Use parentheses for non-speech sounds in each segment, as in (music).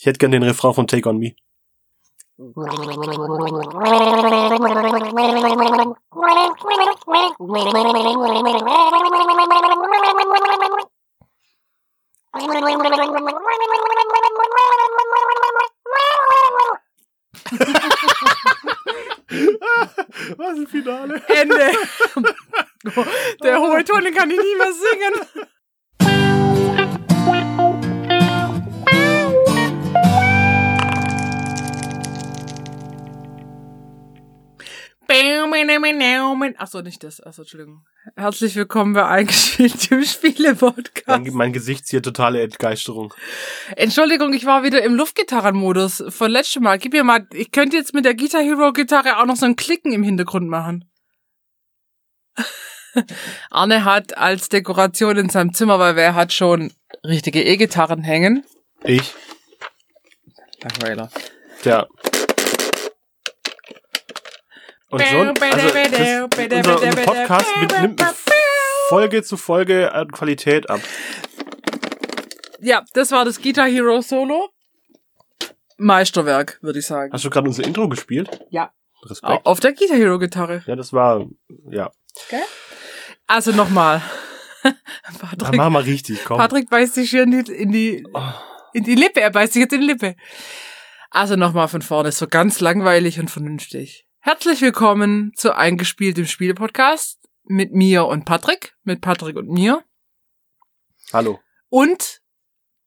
Ich hätte gern den Refrain von Take On Me. Was ein Finale. Ende. (laughs) Der hohe Ton, den kann ich nie mehr singen. Achso, nicht das. Achso, Entschuldigung. Herzlich willkommen bei Eingespielt dem Spiele-Podcast. Mein, mein Gesicht hier totale Entgeisterung. Entschuldigung, ich war wieder im Luftgitarrenmodus von letztem Mal. Gib mir mal, ich könnte jetzt mit der Guitar Hero Gitarre auch noch so ein Klicken im Hintergrund machen. (laughs) Arne hat als Dekoration in seinem Zimmer, weil wer hat schon richtige E-Gitarren hängen? Ich. Langweiler. Tja. Und so, also, das, unser, unser Podcast mit, nimmt Folge zu Folge an Qualität ab. Ja, das war das Guitar Hero Solo. Meisterwerk, würde ich sagen. Hast du gerade unser Intro gespielt? Ja. Respekt. Auf der Guitar Hero Gitarre. Ja, das war, ja. Okay. Also nochmal. (laughs) ja Patrick, mach mal richtig, komm. Patrick beißt sich hier in die, in die, in die Lippe. Er beißt sich jetzt in die Lippe. Also nochmal von vorne. So ganz langweilig und vernünftig. Herzlich willkommen zu Eingespielt im Spiele-Podcast mit mir und Patrick. Mit Patrick und mir. Hallo. Und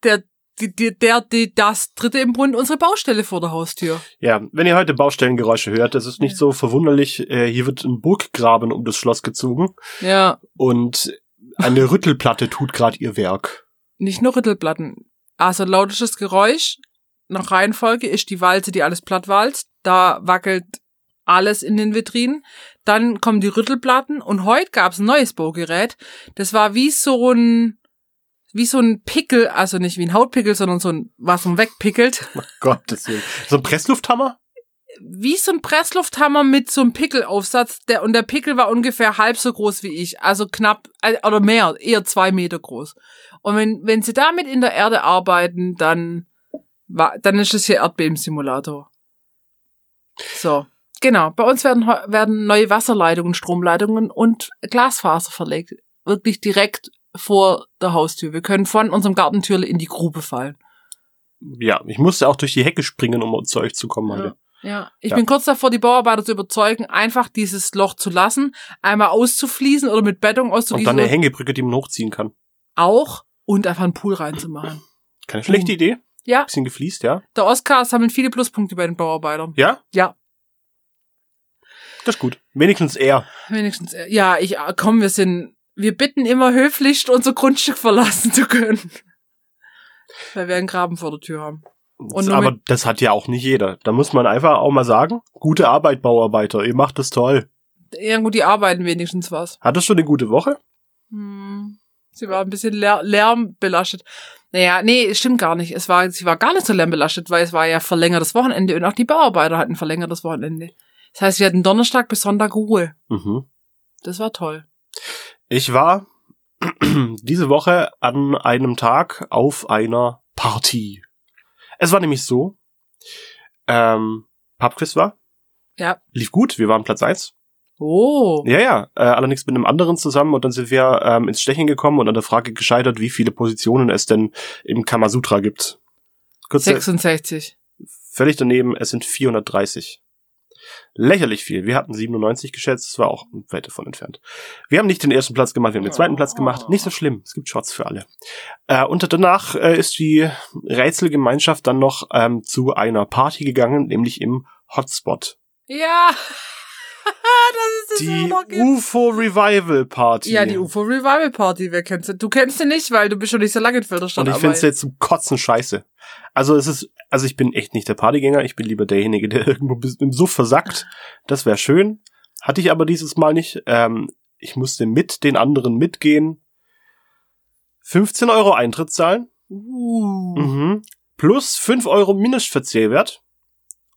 der, die, der, die, das dritte im Bund, unsere Baustelle vor der Haustür. Ja, wenn ihr heute Baustellengeräusche hört, das ist nicht so verwunderlich. Äh, hier wird ein Burggraben um das Schloss gezogen Ja, und eine (laughs) Rüttelplatte tut gerade ihr Werk. nicht nur Rüttelplatten. Also lautisches Geräusch. Nach Reihenfolge ist die Walze, die alles platt walzt. Da wackelt alles in den Vitrinen. Dann kommen die Rüttelplatten und heute gab's ein neues Baugerät. Das war wie so ein wie so ein Pickel, also nicht wie ein Hautpickel, sondern so ein, was man wegpickelt. (laughs) Gottes Willen. So ein Presslufthammer? Wie so ein Presslufthammer mit so einem Pickelaufsatz. Der, und der Pickel war ungefähr halb so groß wie ich. Also knapp, äh, oder mehr, eher zwei Meter groß. Und wenn, wenn sie damit in der Erde arbeiten, dann, dann ist es hier Erdbebensimulator. So. Genau. Bei uns werden, werden neue Wasserleitungen, Stromleitungen und Glasfaser verlegt. Wirklich direkt vor der Haustür. Wir können von unserem Gartentürle in die Grube fallen. Ja, ich musste auch durch die Hecke springen, um zu euch zu kommen heute. Ja, ich Ja. bin kurz davor, die Bauarbeiter zu überzeugen, einfach dieses Loch zu lassen, einmal auszufließen oder mit Beton Und auszugießen. dann eine Hängebrücke, die man hochziehen kann. auch und einfach einen Pool reinzumachen. Keine schlechte Idee. Ja, Bisschen gefliest, ja. der Oscar sammelt viele Pluspunkte bei den Bauarbeitern. Ja, Ja, das ist gut. Wenigstens er. wenigstens. äh, Ja, ich, äh, komm, wir sind, wir bitten immer höflichst, unser Grundstück verlassen zu können. Weil wir einen Graben vor der Tür haben. Und nur Aber das hat ja auch nicht jeder. Da muss man einfach auch mal sagen, gute Arbeit, Bauarbeiter. Ihr macht das toll. Ja gut, die arbeiten wenigstens was. Hattest du eine gute Woche? Hm, sie war ein bisschen lär lärmbelastet. Naja, nee, es stimmt gar nicht. Es war, sie war gar nicht so lärmbelastet, weil es war ja verlängertes Wochenende und auch die Bauarbeiter hatten verlängertes Wochenende. Das heißt, wir hatten Donnerstag bis Sonntag Ruhe. Mhm. Das war toll. Ich war (clears throat) diese Woche an einem Tag auf einer Party. Es war nämlich so, ähm, Pubquiz war, Ja. lief gut, wir waren Platz eins. Oh. Ja, ja, äh, allerdings mit einem anderen zusammen und dann sind wir ähm, ins Stechen gekommen und an der Frage gescheitert, wie viele Positionen es denn im Kamasutra gibt. Kurz 66. völlig daneben, es sind 430. Lächerlich viel. Wir hatten 97 geschätzt, das war auch weit davon entfernt. Wir haben nicht den ersten Platz gemacht, wir haben den zweiten Platz gemacht. Nicht so schlimm, es gibt Shots für alle. Äh, und danach äh, ist die Rätselgemeinschaft dann noch ähm, zu einer Party gegangen, nämlich im Hotspot. Ja. (laughs) das ist Die. UFO Revival Party. Ja, die UFO Revival Party, wer kennt sie? Du kennst sie nicht, weil du bist schon nicht so lange in Filderstadt. Und ich finde es jetzt zum Kotzen scheiße. Also es ist, also ich bin echt nicht der Partygänger, ich bin lieber derjenige, der (laughs) irgendwo im Suff versackt. Das wäre schön. Hatte ich aber dieses Mal nicht. Ähm, ich musste mit den anderen mitgehen. 15 Euro Eintritt zahlen. Uh. Mhm. Plus 5 Euro Mindestverzehrwert.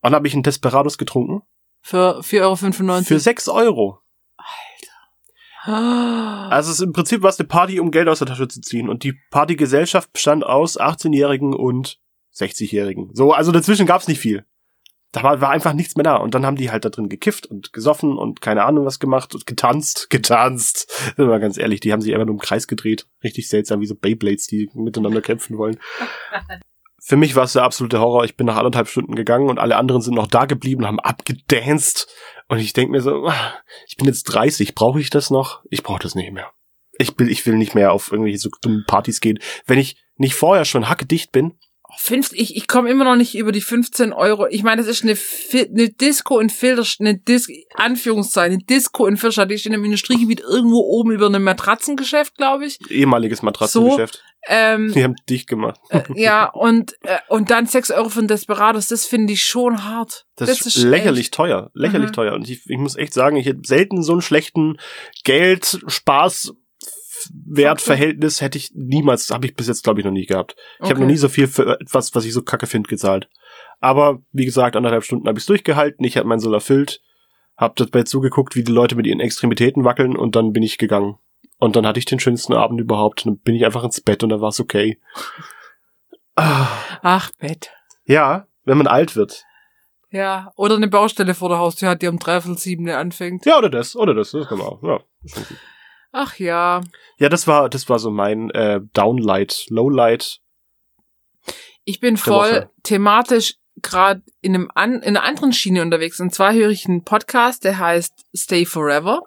Und habe ich einen Desperados getrunken. Für 4,95 Euro. Für 6 Euro. Ah. Also es ist im Prinzip was eine Party, um Geld aus der Tasche zu ziehen. Und die Partygesellschaft bestand aus 18-Jährigen und 60-Jährigen. So, also dazwischen gab's nicht viel. Da war, war einfach nichts mehr da. Und dann haben die halt da drin gekifft und gesoffen und keine Ahnung was gemacht und getanzt, (laughs) getanzt. Sind wir ganz ehrlich, die haben sich einfach nur im Kreis gedreht. Richtig seltsam, wie so Beyblades, die miteinander kämpfen wollen. (laughs) Für mich war es der absolute Horror. Ich bin nach anderthalb Stunden gegangen und alle anderen sind noch da geblieben haben abgedanced. Und ich denke mir so, ah, ich bin jetzt 30, brauche ich das noch? Ich brauche das nicht mehr. Ich will, ich will nicht mehr auf irgendwelche so dummen Partys gehen. Wenn ich nicht vorher schon hackedicht bin, Fünf, ich, ich komme immer noch nicht über die 15 Euro. Ich meine, das ist eine, eine Disco in Filter, eine Dis Anführungszeichen, eine Disco in Filterstadt. Die steht im Industriegebiet irgendwo oben über einem Matratzengeschäft, glaube ich. ehemaliges Matratzengeschäft, Ähm, die haben dicht gemacht. äh, (laughs) ja, und, äh, und dann 6 Euro für ein Desperados, das finde ich schon hart. Das, ist lächerlich teuer, lächerlich Mhm. teuer. Und ich, ich muss echt sagen, ich hätte selten so einen schlechten Geld, Spaß, Wertverhältnis hätte ich niemals, habe ich bis jetzt glaube ich noch nie gehabt. Ich habe Okay. noch nie so viel für etwas, was ich so kacke finde, gezahlt. Aber wie gesagt, anderthalb Stunden habe ich durchgehalten, ich habe mein Soll erfüllt, habe dabei zugeguckt, wie die Leute mit ihren Extremitäten wackeln und dann bin ich gegangen. Und dann hatte ich den schönsten Abend überhaupt. Dann bin ich einfach ins Bett und dann war es okay. Ah, Ach, Bett. ja, wenn man alt wird. Ja, oder eine Baustelle vor der Haustür hat, die um dreiviertel sieben anfängt. Ja, oder das, oder das, das kann man auch. Ja. Ach ja. Ja, das war, das war so mein äh, Downlight, Lowlight. Ich bin voll thematisch gerade in einem an, in einer anderen Schiene unterwegs. Und zwar höre ich einen Podcast, der heißt Stay Forever.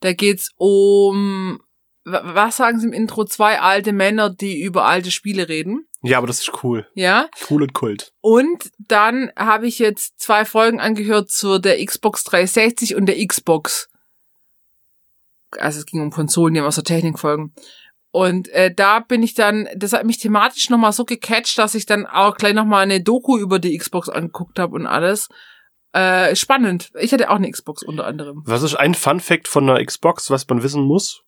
Da geht's um, wa- was sagen Sie im Intro? Zwei alte Männer, die über alte Spiele reden. Ja, aber das ist cool. Ja. Cool und Kult. Und dann habe ich jetzt zwei Folgen angehört zu der Xbox 360 und der Xbox. Also es ging um Konsolen, die haben aus der Technik folgen. Und äh, da bin ich dann, das hat mich thematisch nochmal so gecatcht, dass ich dann auch gleich nochmal eine Doku über die Xbox angeguckt habe und alles. Äh, spannend. Ich hatte auch eine Xbox unter anderem. Was ist ein Fun Fact von einer Xbox, was man wissen muss?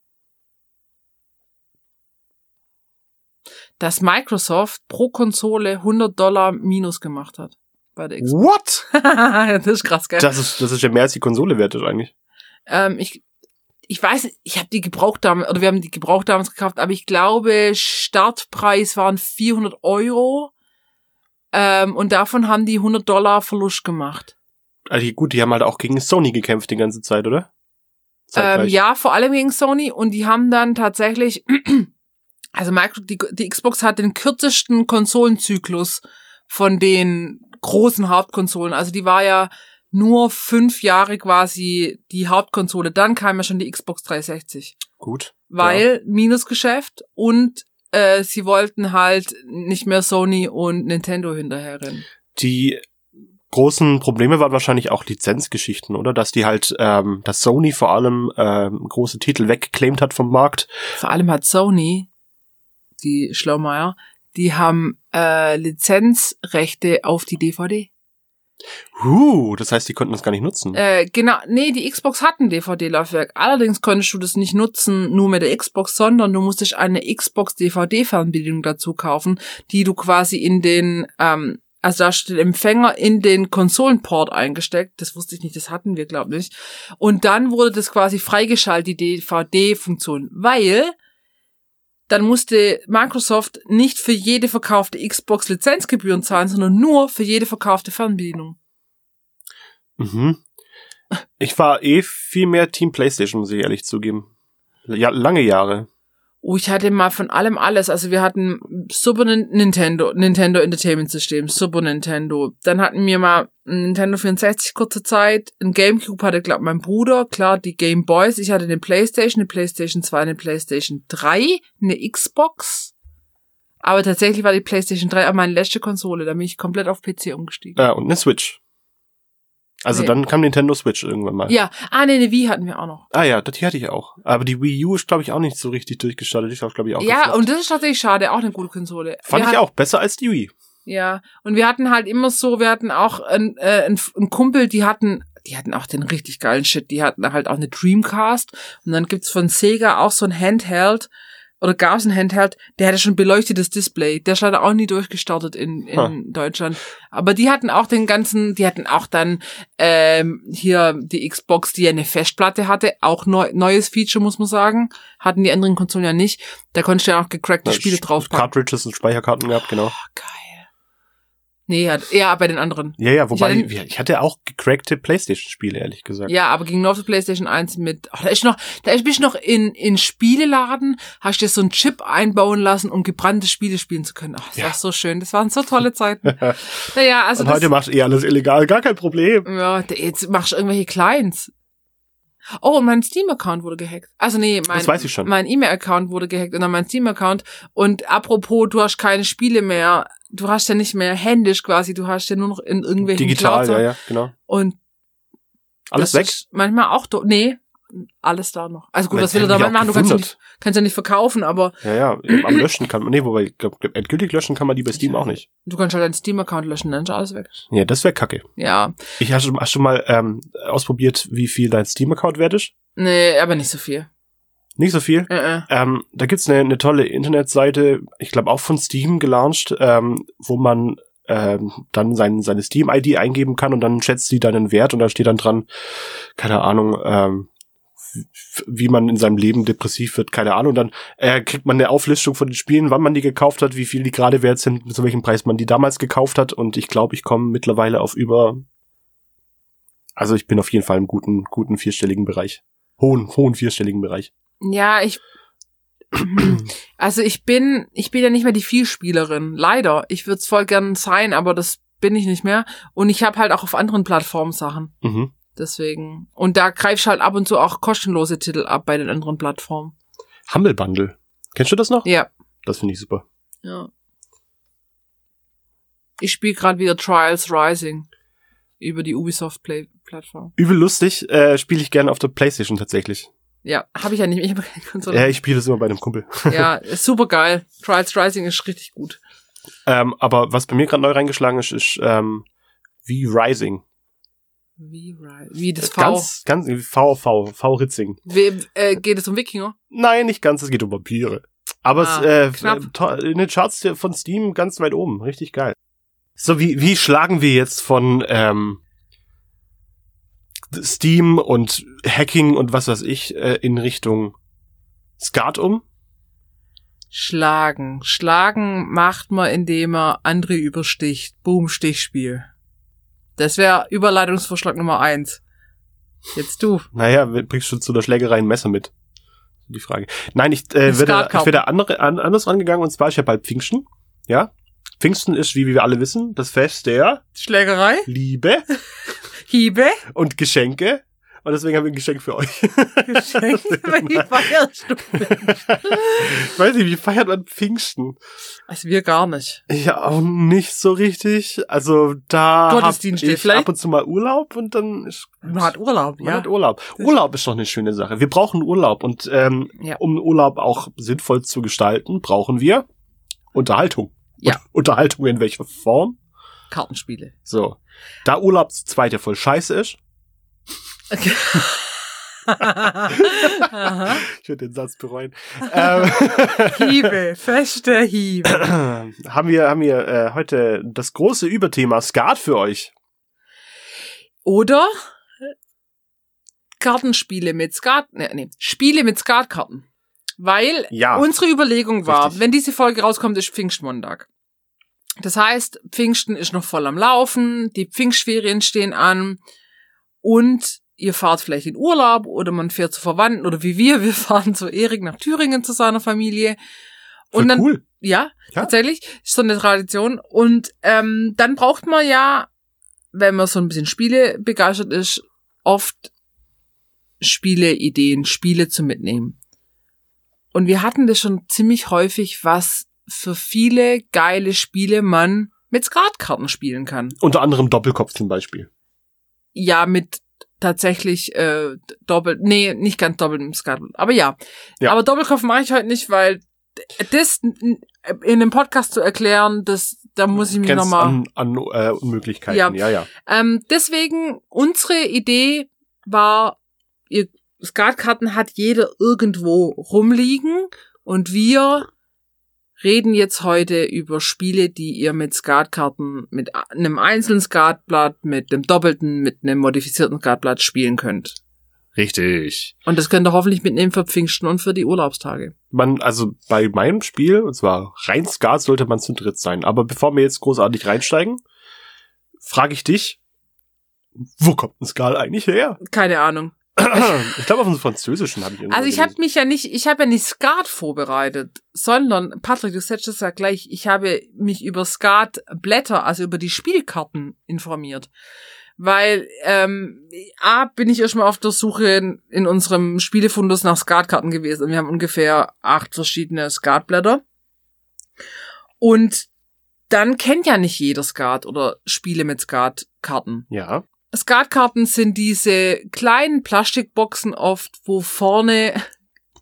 Dass Microsoft pro Konsole 100 Dollar Minus gemacht hat. Bei der Xbox. What? (laughs) das ist krass, gell? Das ist, das ist ja mehr als die Konsole wert ist eigentlich. Ähm, ich, ich weiß, ich habe die gebraucht damals, oder wir haben die gebraucht damals gekauft, aber ich glaube, Startpreis waren 400 Euro. Ähm, und davon haben die 100 Dollar Verlust gemacht. Also gut, die haben halt auch gegen Sony gekämpft die ganze Zeit, oder? Ähm, ja, vor allem gegen Sony. Und die haben dann tatsächlich, (clears throat) also Micro, die, die Xbox hat den kürzesten Konsolenzyklus von den großen Hauptkonsolen. Also die war ja nur fünf Jahre quasi die Hauptkonsole. Dann kam ja schon die Xbox 360. Gut. weil Minusgeschäft und äh, sie wollten halt nicht mehr Sony und Nintendo hinterherrennen. Die großen Probleme waren wahrscheinlich auch Lizenzgeschichten, oder? Dass die halt, ähm, dass Sony vor allem ähm, große Titel weggeclaimt hat vom Markt. Vor allem hat Sony, die Schlaumeier, die haben äh, Lizenzrechte auf die DVD. Huh, das heißt, die konnten das gar nicht nutzen. Äh, genau, nee, die Xbox hat ein DVD-Laufwerk. Allerdings konntest du das nicht nutzen nur mit der Xbox, sondern du musstest eine Xbox DVD-Fernbedienung dazu kaufen, die du quasi in den, ähm, also da steht Empfänger in den Konsolenport eingesteckt. Das wusste ich nicht, das hatten wir, glaube ich. Und dann wurde das quasi freigeschaltet, die DVD-Funktion, weil dann musste Microsoft nicht für jede verkaufte Xbox Lizenzgebühren zahlen, sondern nur für jede verkaufte Fernbedienung. Mhm. Ich war eh viel mehr Team PlayStation, muss ich ehrlich zugeben. Ja, lange Jahre. Oh, ich hatte mal von allem alles. Also wir hatten Super Nin- Nintendo, Nintendo Entertainment System, Super Nintendo. Dann hatten wir mal ein Nintendo 64 kurze Zeit. Ein Gamecube hatte, glaube mein Bruder. Klar, die Game Boys. Ich hatte eine Playstation, eine Playstation 2, eine Playstation 3, eine Xbox. Aber tatsächlich war die Playstation 3 auch meine letzte Konsole. Da bin ich komplett auf PC umgestiegen. Äh, und eine Switch. Also Nee. dann kam Nintendo Switch irgendwann mal. Ja, ah, nee, eine Wii hatten wir auch noch. Ah ja, die hatte ich auch. Aber die Wii U ist, glaube ich, auch nicht so richtig durchgestartet. Ich war, glaube ich, auch ja, gefloppt. und das ist tatsächlich schade. Auch eine gute Konsole. Fand Wir ich hatten- auch. Besser als die Wii. Ja, und wir hatten halt immer so, wir hatten auch einen, äh, einen Kumpel, die hatten, die hatten auch den richtig geilen Shit, die hatten halt auch eine Dreamcast und dann gibt's von Sega auch so ein Handheld oder gab's ein Handheld, der hatte schon beleuchtetes Display, der ist leider auch nie durchgestartet in, in Ha. Deutschland, aber die hatten auch den ganzen, die hatten auch dann ähm, hier die Xbox, die ja eine Festplatte hatte, auch neu, neues Feature muss man sagen, hatten die anderen Konsolen ja nicht, da konntest du ja auch gecrackte Na, Spiele draufpacken. Cartridges und Speicherkarten gehabt, genau. Oh, geil. Nee, ja, eher bei den anderen. Ja, ja, wobei, Ich ich, hatte- ich hatte auch gecrackte Playstation-Spiele, ehrlich gesagt. Ja, aber ging nur auf der Playstation 1 mit. Ach, da ist noch, da ist bist du noch in in Spieleladen, hast dir so einen Chip einbauen lassen, um gebrannte Spiele spielen zu können. Ach, das Ja. war so schön. Das waren so tolle Zeiten. (laughs) naja, also Und das, heute machst du eh alles illegal, gar kein Problem. ja, jetzt machst du irgendwelche Clients. Oh, und mein Steam-Account wurde gehackt. Also nee, mein, Das weiß ich schon. mein E-Mail-Account wurde gehackt und dann mein Steam-Account. Und apropos, du hast keine Spiele mehr. Du hast ja nicht mehr händisch quasi, du hast ja nur noch in irgendwelchen Digital, Clouds. ja, ja, genau. Und Alles weg. Manchmal auch, do nee, alles da noch. Also gut, was will er damit auch machen? Du kannst ja, nicht, kannst ja nicht verkaufen, aber Ja, ja, am Löschen kann man, nee, wobei, endgültig löschen kann man die bei Steam auch nicht. du kannst halt deinen Steam-Account löschen, dann ist alles weg. Ja, das wäre kacke. Ja, Ich hast, du- du mal ähm, ausprobiert, wie viel dein Steam-Account wert ist? nee, aber nicht so viel. Nicht so viel. Äh, äh. Ähm, da gibt's eine, eine tolle Internetseite, ich glaube auch von Steam gelauncht, ähm, wo man ähm, dann sein, seine Steam-ID eingeben kann und dann schätzt sie deinen Wert und da steht dann dran, keine Ahnung, ähm, wie man in seinem Leben depressiv wird, keine Ahnung. Dann äh, kriegt man eine Auflistung von den Spielen, wann man die gekauft hat, wie viel die gerade wert sind, zu welchem Preis man die damals gekauft hat. Und ich glaube, ich komme mittlerweile auf über, also ich bin auf jeden Fall im guten, guten vierstelligen Bereich. Hohen, hohen vierstelligen Bereich. Ja, ich. (clears throat) Also ich bin, ich bin ja nicht mehr die Vielspielerin. Leider. Ich würde es voll gern sein, aber das bin ich nicht mehr. Und ich habe halt auch auf anderen Plattformen Sachen. Mhm. Deswegen. Und da greifst halt ab und zu auch kostenlose Titel ab bei den anderen Plattformen. Humble Bundle. Kennst du das noch? Ja. Das finde ich super. Ja. Ich spiele gerade wieder Trials Rising über die Ubisoft Play Plattform. Übel lustig, äh, spiele ich gerne auf der Playstation tatsächlich. Ja, habe ich ja nicht. Ich Konsole. Ja, ich spiele das immer bei einem Kumpel. (laughs) ja, ist super geil. Trials Rising ist richtig gut. ähm, aber was bei mir gerade neu reingeschlagen ist, ist ähm, wie Rising. Wie, wie das V. Ganz, ganz V, V, V Ritzing. We äh, geht es um Wikinger? Nein, nicht ganz, es geht um Vampire. Aber Ah, es, äh, äh, in den Charts von Steam ganz weit oben. Richtig geil. So, wie, wie schlagen wir jetzt von ähm, Steam und Hacking und was weiß ich äh, in Richtung Skat um? Schlagen. Schlagen macht man, indem man andere übersticht. Boom, Stichspiel. Das wäre Überleitungsvorschlag Nummer eins. Jetzt du. Naja, bringst du zu der Schlägerei ein Messer mit? Die Frage. Nein, ich äh, Skatkarten. ich wäre andere, an, anders rangegangen und zwar ist ja bald Pfingsten. Ja? Pfingsten ist, wie wir alle wissen, das Fest der Schlägerei? Liebe (laughs) Hiebe? und Geschenke. Und deswegen haben wir ein Geschenk für euch. (laughs) Geschenke? (laughs) Wie feierst du? ich weiß nicht, wie feiert man Pfingsten? Also wir gar nicht. Ja, auch nicht so richtig. Also da Gottesdienst ich vielleicht? ab und zu mal Urlaub und dann ist Man hat Urlaub, man ja. hat Urlaub. Urlaub ist doch eine schöne Sache. Wir brauchen Urlaub und ähm, Ja. um Urlaub auch sinnvoll zu gestalten, brauchen wir Unterhaltung. Ja. Und Unterhaltung in welcher Form? Kartenspiele. So. Da Urlaub zu zweit ja voll scheiße ist, Okay. (laughs) Ich würde den Satz bereuen, ähm, Hiebe, feste Hiebe. (clears throat) haben wir, haben wir äh, heute das große Überthema Skat für euch. Oder Kartenspiele mit Skat, nee, nee, Spiele mit Skatkarten. Weil Ja. unsere Überlegung war, Richtig. wenn diese Folge rauskommt, ist Pfingstmontag. Das heißt, Pfingsten ist noch voll am Laufen, die Pfingstferien stehen an und ihr fahrt vielleicht in Urlaub oder man fährt zu Verwandten oder wie wir, (laughs) wir fahren zu Erik nach Thüringen zu seiner Familie. Voll Und dann, cool. ja, Ja. tatsächlich, ist so eine Tradition. Und ähm, dann braucht man ja, wenn man so ein bisschen Spiele begeistert ist, oft Spieleideen, Spiele zu mitnehmen. Und wir hatten das schon ziemlich häufig, was für viele geile Spiele man mit Skatkarten spielen kann. Unter anderem Doppelkopf zum Beispiel. Ja, mit tatsächlich äh, doppelt, nee, nicht ganz doppelt im Skat, aber ja. Ja. Aber Doppelkopf mache ich heute nicht, weil das in einem Podcast zu erklären, das, da muss ich mich nochmal. an, an äh, Unmöglichkeiten. Ja. ja. ja. Ähm, deswegen, unsere Idee war, ihr Skatkarten hat jeder irgendwo rumliegen und wir reden jetzt heute über Spiele, die ihr mit Skatkarten, mit einem einzelnen Skatblatt, mit einem doppelten, mit einem modifizierten Skatblatt spielen könnt. Richtig. Und das könnt ihr hoffentlich mitnehmen für Pfingsten und für die Urlaubstage. Man, also bei meinem Spiel, und zwar rein Skat, sollte man zu dritt sein. Aber bevor wir jetzt großartig reinsteigen, frage ich dich, wo kommt ein Skal eigentlich her? Keine Ahnung. Ich glaube, auf dem Französischen habe ich irgendwo Also ich habe mich ja nicht, ich habe ja nicht Skat vorbereitet, sondern, Patrick, du sagst es ja gleich, ich habe mich über Skat-Blätter, also über die Spielkarten informiert. Weil, ähm, A, bin ich erstmal auf der Suche in, in unserem Spielefundus nach Skatkarten gewesen. Und wir haben ungefähr acht verschiedene Skatblätter. Und dann kennt ja nicht jeder Skat oder Spiele mit Skatkarten. Ja, Skatkarten sind diese kleinen Plastikboxen oft, wo vorne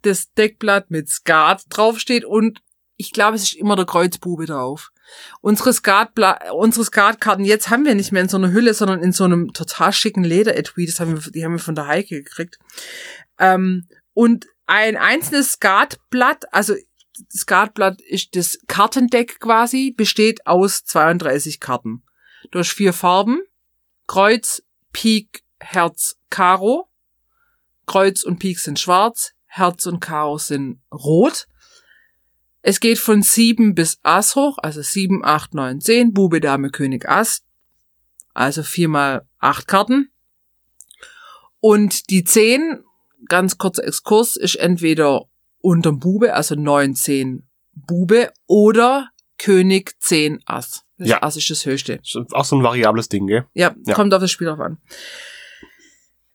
das Deckblatt mit Skat draufsteht und ich glaube, es ist immer der Kreuzbube drauf. Unsere, Skatbla unsere Skatkarten jetzt haben wir nicht mehr in so einer Hülle, sondern in so einem total schicken Lederetui. Das haben wir, die haben wir von der Heike gekriegt. Ähm, und ein einzelnes Skatblatt, also Skatblatt ist das Kartendeck quasi, besteht aus 32 Karten. Du hast vier Farben. Kreuz, Pik, Herz, Karo. Kreuz und Pik sind schwarz, Herz und Karo sind rot. Es geht von sieben bis Ass hoch, also sieben, acht, neun, zehn, Bube, Dame, König, Ass. Also viermal acht Karten. Und die zehn, ganz kurzer Exkurs, ist entweder unterm Bube, also neun, zehn Bube, oder König, zehn, Ass. Das Ja. Ass ist das höchste. auch so ein variables Ding, gell? Ja, Ja. kommt auf das Spiel drauf an.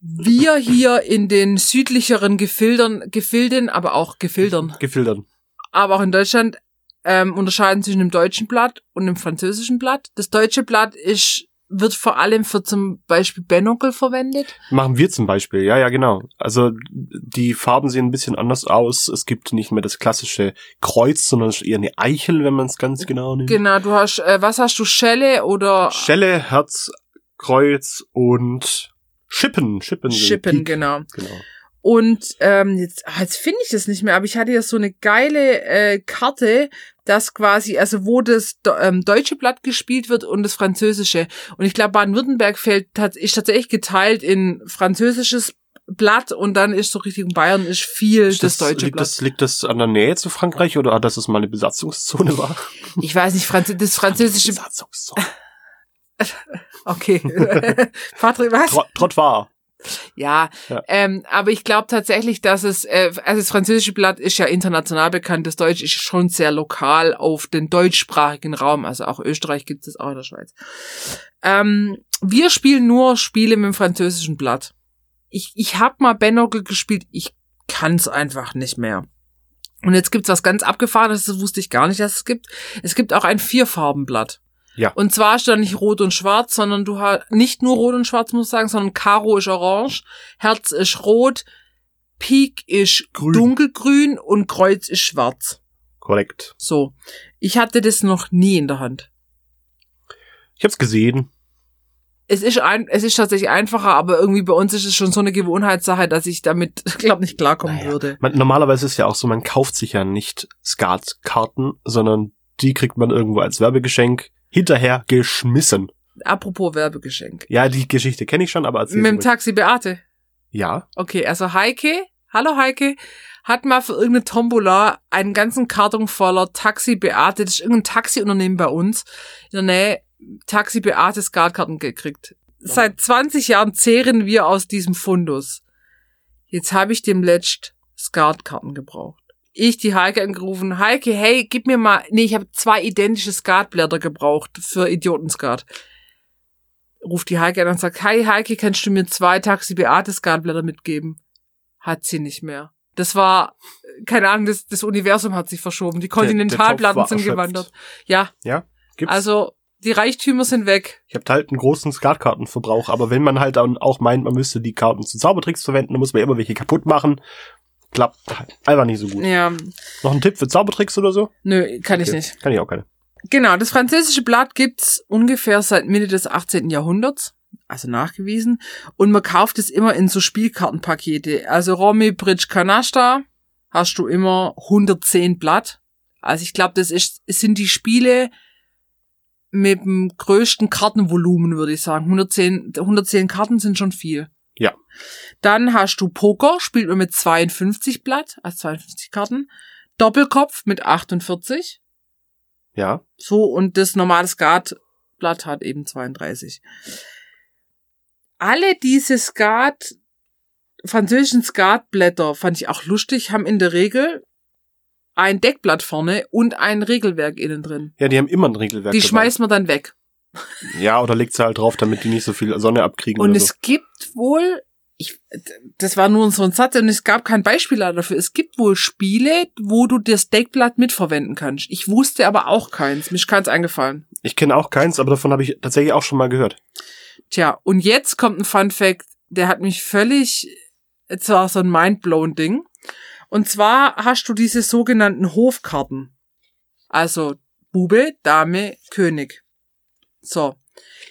Wir hier in den südlicheren Gefildern, Gefilden, aber auch Gefildern, Gefiltern. aber auch in Deutschland, ähm, unterscheiden zwischen dem deutschen Blatt und dem französischen Blatt. Das deutsche Blatt ist, wird vor allem für zum Beispiel Benokel verwendet. Machen wir zum Beispiel, ja, ja, genau. Also die Farben sehen ein bisschen anders aus. Es gibt nicht mehr das klassische Kreuz, sondern eher eine Eichel, wenn man es ganz genau nimmt. Genau, du hast, äh, was hast du, Schelle oder Schelle, Herz, Kreuz und Schippen. Schippen. Schippen, genau. Genau. Und ähm, jetzt, ah, jetzt finde ich das nicht mehr, aber ich hatte ja so eine geile äh, Karte, das quasi, also wo das ähm, deutsche Blatt gespielt wird und das französische. Und ich glaube, Baden-Württemberg fällt ist tatsächlich geteilt in französisches Blatt und dann ist so Richtung Bayern ist viel Ist das, deutsche liegt, Blatt. das, liegt das an der Nähe zu Frankreich oder dass es mal eine Besatzungszone war? ich weiß nicht, Franz das französische. Besatzungszone. (laughs) Okay. (laughs) Patrick, was? Trot, Trott war. Ja, Ja. Ähm, aber ich glaube tatsächlich, dass es, äh, also das französische Blatt ist ja international bekannt, das Deutsch ist schon sehr lokal auf den deutschsprachigen Raum, also auch Österreich gibt es auch in der Schweiz. Ähm, wir spielen nur Spiele mit dem französischen Blatt. Ich, ich habe mal Benocle gespielt, ich kann es einfach nicht mehr. Und jetzt gibt's was ganz abgefahrenes, das wusste ich gar nicht, dass es gibt. Es gibt auch ein Vierfarbenblatt. Ja. Und zwar ist da nicht rot und schwarz, sondern du hast nicht nur rot und schwarz, muss ich sagen, sondern Karo ist orange, Herz ist rot, Pik ist Grün. dunkelgrün und Kreuz ist schwarz. Korrekt. So. Ich hatte das noch nie in der Hand. Ich hab's gesehen. Es ist ein, es ist tatsächlich einfacher, aber irgendwie bei uns ist es schon so eine Gewohnheitssache, dass ich damit, (laughs) glaube nicht klarkommen Naja. würde. Man, normalerweise ist es ja auch so, man kauft sich ja nicht Skatkarten, sondern die kriegt man irgendwo als Werbegeschenk hinterher geschmissen. Apropos Werbegeschenk. Ja, die Geschichte kenne ich schon, aber erzähl Mit dem. Taxi Beate. Ja, Okay, also Heike, hallo Heike, hat mal für irgendeine Tombola einen ganzen Karton voller Taxi Beate, das ist irgendein Taxiunternehmen bei uns, in der Nähe, Taxi Beate Skatkarten gekriegt. Seit 20 Jahren zehren wir aus diesem Fundus. Jetzt habe ich dem letzt Skatkarten gebraucht. Ich die Heike angerufen, Heike, hey, gib mir mal, nee, ich habe zwei identische Skatblätter gebraucht für Idiotenskat. Ruft die Heike an und sagt, hi Heike, kannst du mir zwei Taxi Beate Skatblätter mitgeben? Hat sie nicht mehr. Das war, keine Ahnung, das, das Universum hat sich verschoben. Die Kontinentalplatten sind gewandert. Ja, ja, gibt's. also die Reichtümer sind weg. ich habe halt einen großen Skatkartenverbrauch, aber wenn man halt dann auch meint, man müsste die Karten zu Zaubertricks verwenden, dann muss man immer welche kaputt machen. Klappt einfach nicht so gut. Ja, Noch ein Tipp für Zaubertricks oder so? nö, kann ich Okay. nicht. Kann ich auch keine. Genau, das französische Blatt gibt's ungefähr seit Mitte des 18. Jahrhunderts, also nachgewiesen. Und man kauft es immer in so Spielkartenpakete. Also Romy Bridge Canasta hast du immer 110 Blatt. Also ich glaube, das ist, es sind die Spiele mit dem größten Kartenvolumen, würde ich sagen. 110, 110 Karten sind schon viel. Ja. Dann hast du Poker, spielt man mit 52 Blatt, also 52 Karten. Doppelkopf mit 48. Ja. So, und das normale Skatblatt Blatt hat eben 32. Alle diese Skat, französischen Skatblätter, fand ich auch lustig, haben in der Regel ein Deckblatt vorne und ein Regelwerk innen drin. Ja, die haben immer ein Regelwerk. Die dabei. schmeißt man dann weg. Ja, oder legt sie halt drauf, damit die nicht so viel Sonne abkriegen. Und es so. gibt wohl, ich, das war nur so ein Satz und es gab kein Beispiel dafür. Es gibt wohl Spiele, wo du das Deckblatt mitverwenden kannst. Ich wusste aber auch keins. Mir ist keins eingefallen. Ich kenne auch keins, aber davon habe ich tatsächlich auch schon mal gehört. Tja, und jetzt kommt ein Fun Fact, der hat mich völlig, es war so ein mindblown Ding. Und zwar hast du diese sogenannten Hofkarten. Also Bube, Dame, König. So.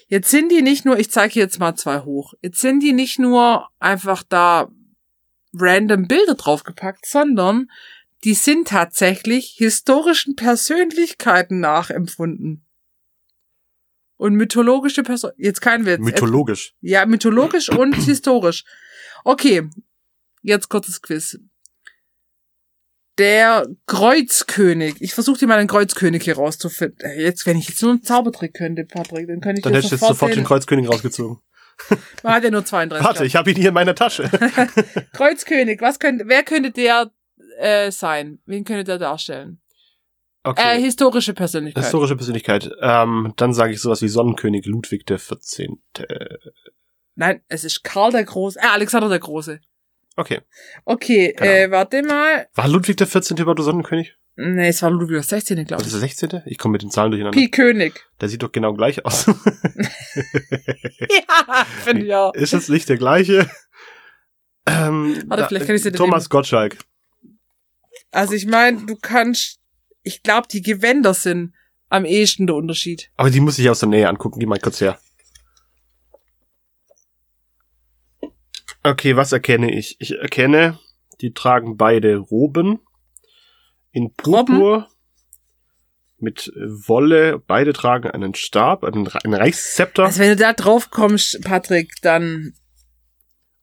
Jetzt sind die nicht nur, ich zeige jetzt mal zwei hoch, jetzt sind die nicht nur einfach da random Bilder draufgepackt, sondern die sind tatsächlich historischen Persönlichkeiten nachempfunden. Und mythologische Person, jetzt kein Witz. Mythologisch. Ja, mythologisch und (clears throat) historisch. Okay, jetzt kurzes Quiz. Der Kreuzkönig. Ich versuche dir mal den Kreuzkönig hier rauszufinden. Äh, Jetzt, wenn ich jetzt nur einen Zaubertrick könnte, Patrick, dann könnte ich Dann hättest du jetzt sofort, den den, Kreuzkönig rausgezogen. (laughs) Man hat ja nur 32. Warte, ich habe ihn hier in meiner Tasche. (laughs) (laughs) Kreuzkönig, was könnte, wer könnte der äh, sein? Wen könnte der darstellen? Äh, Okay. historische Persönlichkeit. Historische Persönlichkeit. Ähm, dann sage ich sowas wie Sonnenkönig Ludwig der 14. Nein, es ist Karl der Große, äh, Alexander der Große. Okay. Okay, Keine äh, warte mal. War Ludwig der 14. überhaupt der Sonnenkönig? Nee, es war Ludwig der 16. glaube War das ich. der 16.? Ich komme mit den Zahlen durcheinander. Pi König. Der sieht doch genau gleich aus. (laughs) ja, finde ich auch. Ist das nicht der gleiche? Ähm, Warte, da- vielleicht kann ich dir Thomas Gottschalk. Also ich meine, du kannst, ich glaube, die Gewänder sind am ehesten der Unterschied. Aber die muss ich aus der Nähe angucken. Geh mal kurz her. Okay, was erkenne ich? Ich erkenne, die tragen beide Roben in Purpur mit Wolle. Beide tragen einen Stab, einen, einen Reichszepter Also wenn du da drauf kommst, Patrick, dann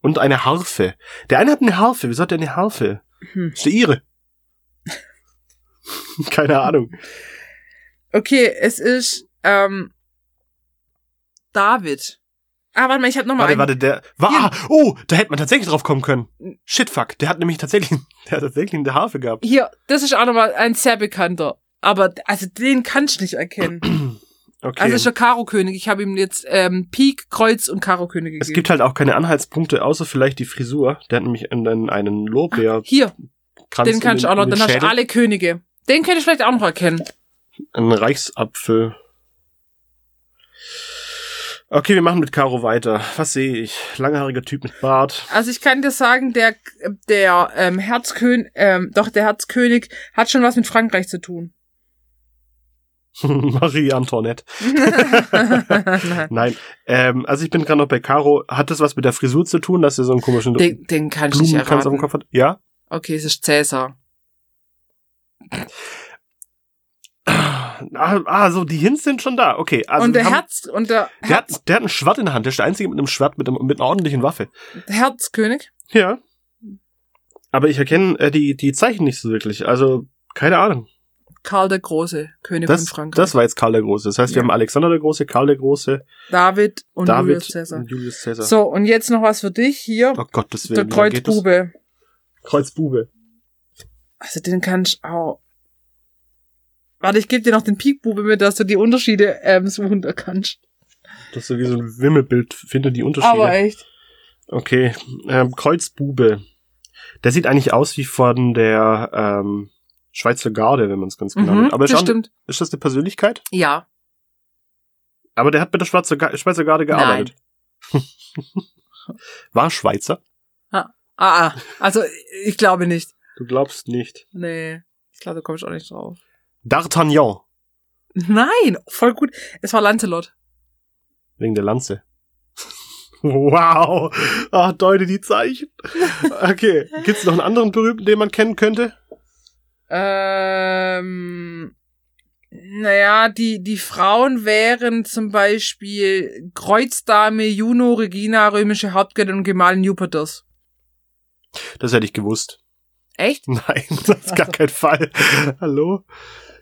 und eine Harfe. Der eine hat eine Harfe. Wieso hat der eine Harfe? Hm. Ist der ihre? (laughs) Keine Ahnung. okay, es ist ähm, David. Ah, warte mal, ich habe noch mal Warte, einen. warte, der war, ah, oh, da hätte man tatsächlich drauf kommen können. Shit, fuck, der hat nämlich tatsächlich, (laughs) der hat tatsächlich eine Harfe gehabt. Hier, das ist auch noch mal ein sehr bekannter. Aber also den kannst du nicht erkennen. (clears throat) Okay. Also ist der Karo-König. Ich habe ihm jetzt ähm, Pik, Kreuz und Karo-König gegeben. es gibt halt auch keine Anhaltspunkte, außer vielleicht die Frisur. Der hat nämlich einen, einen Lorbeerkranz. Hier, in den kannst du auch noch. Dann hast du Schädel. alle Könige. Den könnte ich vielleicht auch noch erkennen. Ein Reichsapfel. Okay, wir machen mit Caro weiter. Was sehe ich? Langhaariger Typ mit Bart. Also ich kann dir sagen, der der ähm, Herzkönig, ähm, doch der Herzkönig hat schon was mit Frankreich zu tun. (laughs) Marie Antoinette. (laughs) (laughs) Nein. Ähm, also ich bin gerade noch bei Caro. Hat das was mit der Frisur zu tun, dass er so einen komischen Den, den kann ich nicht Blumenkranz auf dem erraten. Kopf hat? Ja? Okay, es ist Cäsar. Ah, ah, so, die Hints sind schon da. Okay. Also und der haben, Herz und der, der, Herz, hat, der hat ein Schwert in der Hand. Der ist der Einzige mit einem Schwert mit, einem, mit einer ordentlichen Waffe. der Herzkönig. Ja. Aber ich erkenne äh, die, die Zeichen nicht so wirklich. Also, keine Ahnung. Karl der Große, König von Das, Frankreich. das war jetzt Karl der Große. Das heißt, wir Ja. haben Alexander der Große, Karl der Große, David und David Julius Caesar. und Julius Caesar. So, und jetzt noch was für dich hier. Oh der geht das? Kreuzbube. Kreuzbube. Also den kannst du auch. Warte, ich gebe dir noch den Pikbube mit, dass du die Unterschiede ähm, suchen da kannst. Das ist so wie so ein Wimmelbild. Finde die Unterschiede. Aber echt. Okay. Ähm, Kreuzbube. Der sieht eigentlich aus wie von der ähm, Schweizer Garde, wenn man es ganz genau Mhm, nimmt. Aber ist, das stimmt. ist das eine Persönlichkeit? Ja. Aber der hat mit der Schweizer, Ga Schweizer Garde gearbeitet. (laughs) War Schweizer? Ah, ah. Also, ich glaube nicht. Du glaubst nicht. Nee. Ich glaube, da komme ich auch nicht drauf. D'Artagnan. Nein, voll gut. Es war Lancelot. Wegen der Lanze. (laughs) Wow. Ah, deute die Zeichen. Okay. Gibt's noch einen anderen berühmten, den man kennen könnte? Ähm, naja, die, die Frauen wären zum Beispiel Kreuzdame, Juno, Regina, römische Hauptgöttin und Gemahlin Jupiters. Das hätte ich gewusst. Echt? Nein, (laughs) das ist gar kein Fall. Hallo?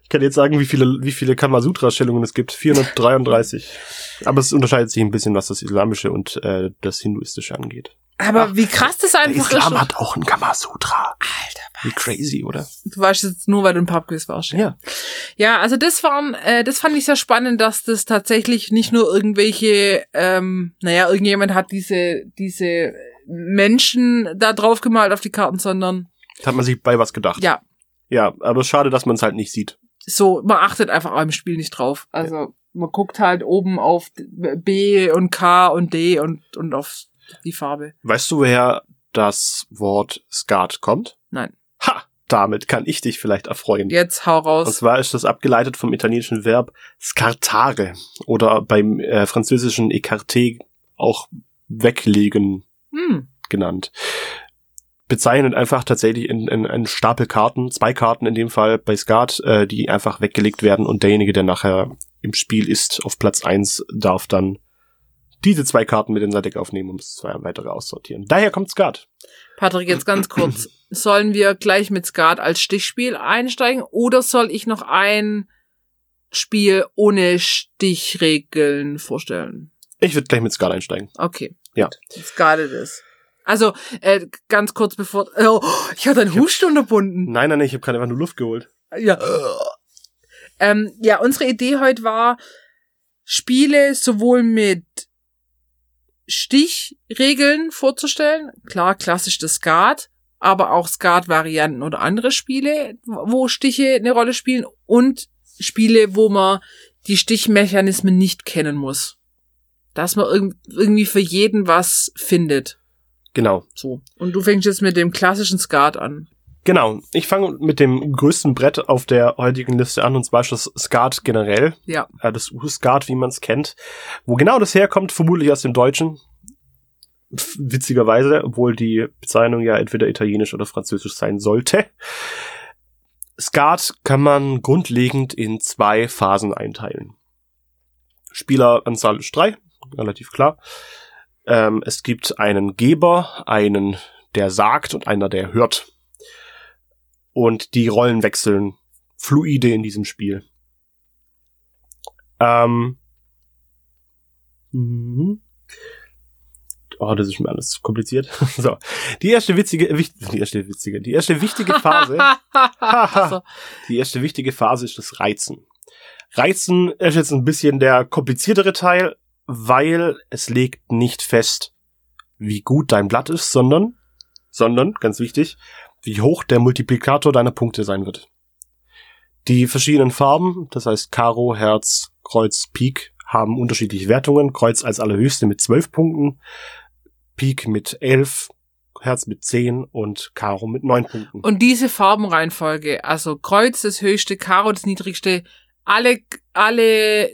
Ich kann jetzt sagen, wie viele, wie viele Kamasutra-Stellungen es gibt. 433. Aber es unterscheidet sich ein bisschen, was das Islamische und äh, das Hinduistische angeht. Aber Ach, wie krass das Der einfach Islam ist. hat auch ein Kamasutra. Alter, Wie crazy, oder? du weißt jetzt nur, weil du ein Pubquiz warst. Ja. Ja, also das waren, äh, das fand ich sehr spannend, dass das tatsächlich nicht nur irgendwelche, ähm, naja, irgendjemand hat diese, diese Menschen da drauf gemalt auf die Karten, sondern Da hat man sich bei was gedacht. ja, Ja, aber schade, dass man es halt nicht sieht. So, man achtet einfach auch im Spiel nicht drauf. Also man guckt halt oben auf B und K und D und, und auf die Farbe. Weißt du, woher das Wort Skat kommt? Nein. Ha! Damit kann ich dich vielleicht erfreuen. Jetzt hau Und raus. zwar ist das abgeleitet vom italienischen Verb scartare oder beim äh, französischen écarté auch weglegen Hm. genannt. Bezeichnet einfach tatsächlich in, in einen Stapel Karten, zwei Karten in dem Fall bei Skat, äh, die einfach weggelegt werden und derjenige, der nachher im Spiel ist, auf Platz eins darf dann diese zwei Karten mit in sein Deck aufnehmen und zwei weitere aussortieren. Daher kommt Skat. Patrick, jetzt ganz kurz. (clears throat) Sollen wir gleich mit Skat als Stichspiel einsteigen oder soll ich noch ein Spiel ohne Stichregeln vorstellen? Ich würde gleich mit Skat einsteigen. Okay. Ja. Skat it is. Also, äh, ganz kurz bevor. Oh, ich hatte einen Husten unterbunden. Nein, nein, nein, ich habe gerade einfach nur Luft geholt. Ja. Ähm, ja, unsere Idee heute war, Spiele sowohl mit Stichregeln vorzustellen, klar, klassisch das Skat, aber auch Skat-Varianten oder andere Spiele, wo Stiche eine Rolle spielen und Spiele, wo man die Stichmechanismen nicht kennen muss. Dass man irg irgendwie für jeden was findet. Genau. So. Und du fängst jetzt mit dem klassischen Skat an. Genau. Ich fange mit dem größten Brett auf der heutigen Liste an, und zwar ist das Skat generell. Ja. Äh, das Skat, wie man es kennt. Wo genau das herkommt, vermutlich aus dem Deutschen. Witzigerweise, obwohl die Bezeichnung ja entweder italienisch oder französisch sein sollte. Skat kann man grundlegend in zwei Phasen einteilen. Spieleranzahl ist drei, relativ klar. Ähm, es gibt einen Geber, einen, der sagt und einer, der hört. Und die Rollen wechseln fluide in diesem Spiel. Ähm. Mhm. Oh, das ist mir alles zu kompliziert. (laughs) so. Die erste witzige, wich- die erste witzige, die erste wichtige Phase, (laughs) die erste wichtige Phase ist das Reizen. Reizen ist jetzt ein bisschen der kompliziertere Teil, weil es legt nicht fest, wie gut dein Blatt ist, sondern, sondern, ganz wichtig, wie hoch der Multiplikator deiner Punkte sein wird. Die verschiedenen Farben, das heißt Karo, Herz, Kreuz, Pik, haben unterschiedliche Wertungen. Kreuz als allerhöchste mit 12 Punkten, Pik mit 11, Herz mit 10 und Karo mit 9 Punkten. Und diese Farbenreihenfolge, also Kreuz das höchste, Karo das niedrigste, alle, alle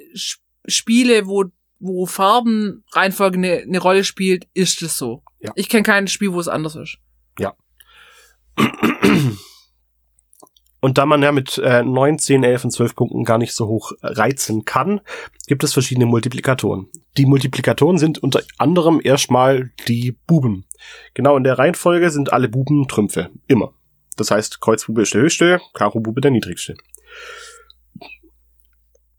Spiele, wo, wo Farbenreihenfolge eine, eine Rolle spielt, ist es so. Ja. Ich kenne kein Spiel, wo es anders ist. Und da man ja mit äh, 9, 10, 11 und 12 Punkten gar nicht so hoch reizen kann, gibt es verschiedene Multiplikatoren. Die Multiplikatoren sind unter anderem erstmal die Buben. Genau in der Reihenfolge sind alle Buben Trümpfe. Immer. Das heißt, Kreuzbube ist der höchste, Karo-Bube der niedrigste.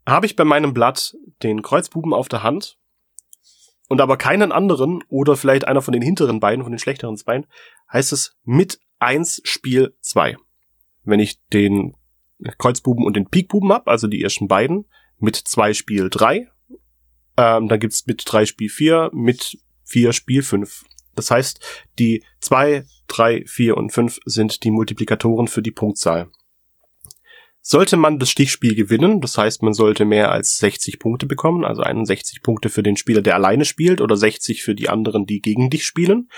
Habe ich bei meinem Blatt den Kreuzbuben auf der Hand und aber keinen anderen oder vielleicht einer von den hinteren beiden, von den schlechteren Beinen, heißt es mit 1 Spiel 2 wenn ich den Kreuzbuben und den Pikbuben hab, also die ersten beiden, mit zwei Spiel drei. Ähm, dann gibt's mit drei Spiel vier, mit vier Spiel fünf. Das heißt, die zwei, drei, vier und fünf sind die Multiplikatoren für die Punktzahl. Sollte man das Stichspiel gewinnen, das heißt, man sollte mehr als 60 Punkte bekommen, also 61 Punkte für den Spieler, der alleine spielt, oder 60 für die anderen, die gegen dich spielen,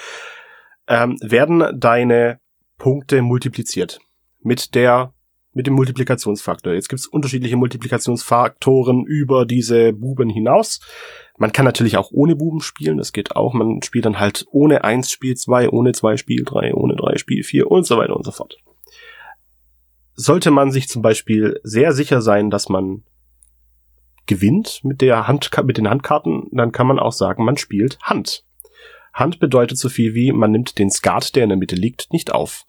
ähm, werden deine Punkte multipliziert mit der mit dem Multiplikationsfaktor. Jetzt gibt es unterschiedliche Multiplikationsfaktoren über diese Buben hinaus. Man kann natürlich auch ohne Buben spielen, das geht auch. Man spielt dann halt ohne 1 Spiel 2, ohne 2 Spiel 3, ohne 3 Spiel 4 und so weiter und so fort. Sollte man sich zum Beispiel sehr sicher sein, dass man gewinnt mit der Hand, mit den Handkarten, dann kann man auch sagen, man spielt Hand. Hand bedeutet so viel wie, man nimmt den Skat, der in der Mitte liegt, nicht auf.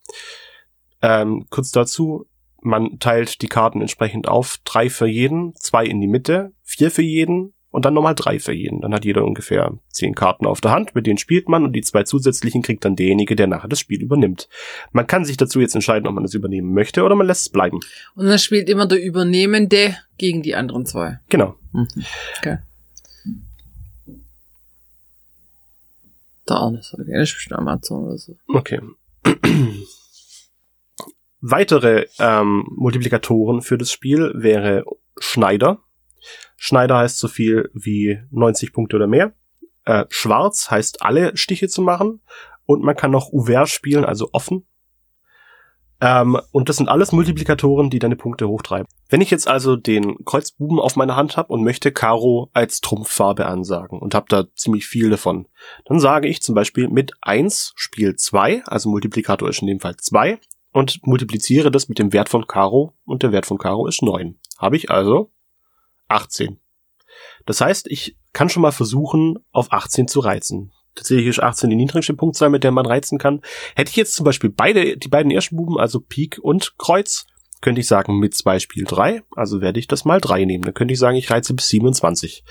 Ähm, kurz dazu, man teilt die Karten entsprechend auf. Drei für jeden, zwei in die Mitte, vier für jeden und dann nochmal drei für jeden. Dann hat jeder ungefähr zehn Karten auf der Hand, mit denen spielt man und die zwei zusätzlichen kriegt dann derjenige, der nachher das Spiel übernimmt. Man kann sich dazu jetzt entscheiden, ob man es übernehmen möchte oder man lässt es bleiben. Und dann spielt immer der Übernehmende gegen die anderen zwei. Genau. Mhm. Okay. Arne sagt, ja, das ist bestimmt Amazon oder so. Okay. (clears throat) Weitere ähm, Multiplikatoren für das Spiel wäre Schneider. Schneider heißt so viel wie 90 Punkte oder mehr. Äh, Schwarz heißt alle Stiche zu machen. Und man kann noch Ouvert spielen, also offen. Ähm, und das sind alles Multiplikatoren, die deine Punkte hochtreiben. Wenn ich jetzt also den Kreuzbuben auf meiner Hand habe und möchte Karo als Trumpffarbe ansagen und habe da ziemlich viel davon, dann sage ich zum Beispiel mit 1 Spiel 2, also Multiplikator ist in dem Fall 2, und multipliziere das mit dem Wert von Karo und der Wert von Karo ist 9. Habe ich also 18. Das heißt, ich kann schon mal versuchen, auf 18 zu reizen. Tatsächlich ist 18 die niedrigste Punktzahl, mit der man reizen kann. Hätte ich jetzt zum Beispiel beide, die beiden ersten Buben, also Pik und Kreuz, könnte ich sagen, mit zwei Spiel 3, also werde ich das mal 3 nehmen. Dann könnte ich sagen, ich reize bis 27.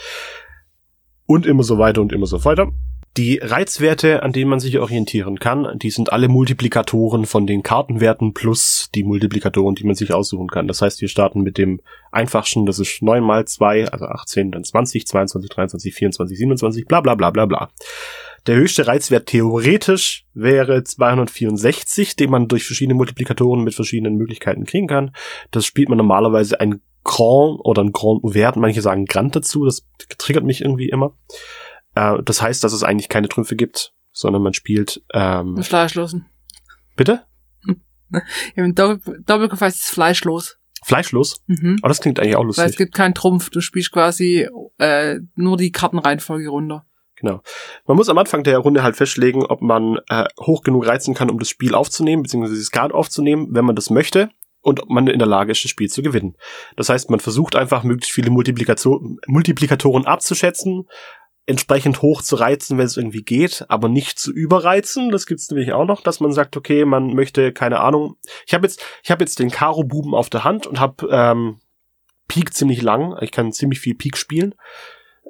Und immer so weiter und immer so weiter. Die Reizwerte, an denen man sich orientieren kann, die sind alle Multiplikatoren von den Kartenwerten plus die Multiplikatoren, die man sich aussuchen kann. Das heißt, wir starten mit dem einfachsten, das ist 9 mal 2, also 18, dann 20, 22, 23, 24, 27, bla bla bla bla bla. Der höchste Reizwert theoretisch wäre 264, den man durch verschiedene Multiplikatoren mit verschiedenen Möglichkeiten kriegen kann. Das spielt man normalerweise ein Grand oder ein Grand Ouvert, manche sagen Grand dazu, das triggert mich irgendwie immer. Äh, das heißt, dass es eigentlich keine Trümpfe gibt, sondern man spielt ähm, Fleischlosen. Bitte? (laughs) Im Doppel Doppelkopf heißt es fleischlos. Fleischlos? Mhm. Aber das klingt eigentlich auch lustig. Weil es gibt keinen Trumpf. Du spielst quasi äh, nur die Kartenreihenfolge runter. Genau. Man muss am Anfang der Runde halt festlegen, ob man äh, hoch genug reizen kann, um das Spiel aufzunehmen, beziehungsweise die Skat aufzunehmen, wenn man das möchte, und ob man in der Lage ist, das Spiel zu gewinnen. Das heißt, man versucht einfach, möglichst viele Multiplikation, Multiplikatoren abzuschätzen, entsprechend hoch zu reizen, wenn es irgendwie geht, aber nicht zu überreizen. Das gibt's nämlich auch noch, dass man sagt, okay, man möchte keine Ahnung. Ich habe jetzt, ich habe jetzt den Karo Buben auf der Hand und habe ähm, Peak ziemlich lang. Ich kann ziemlich viel Peak spielen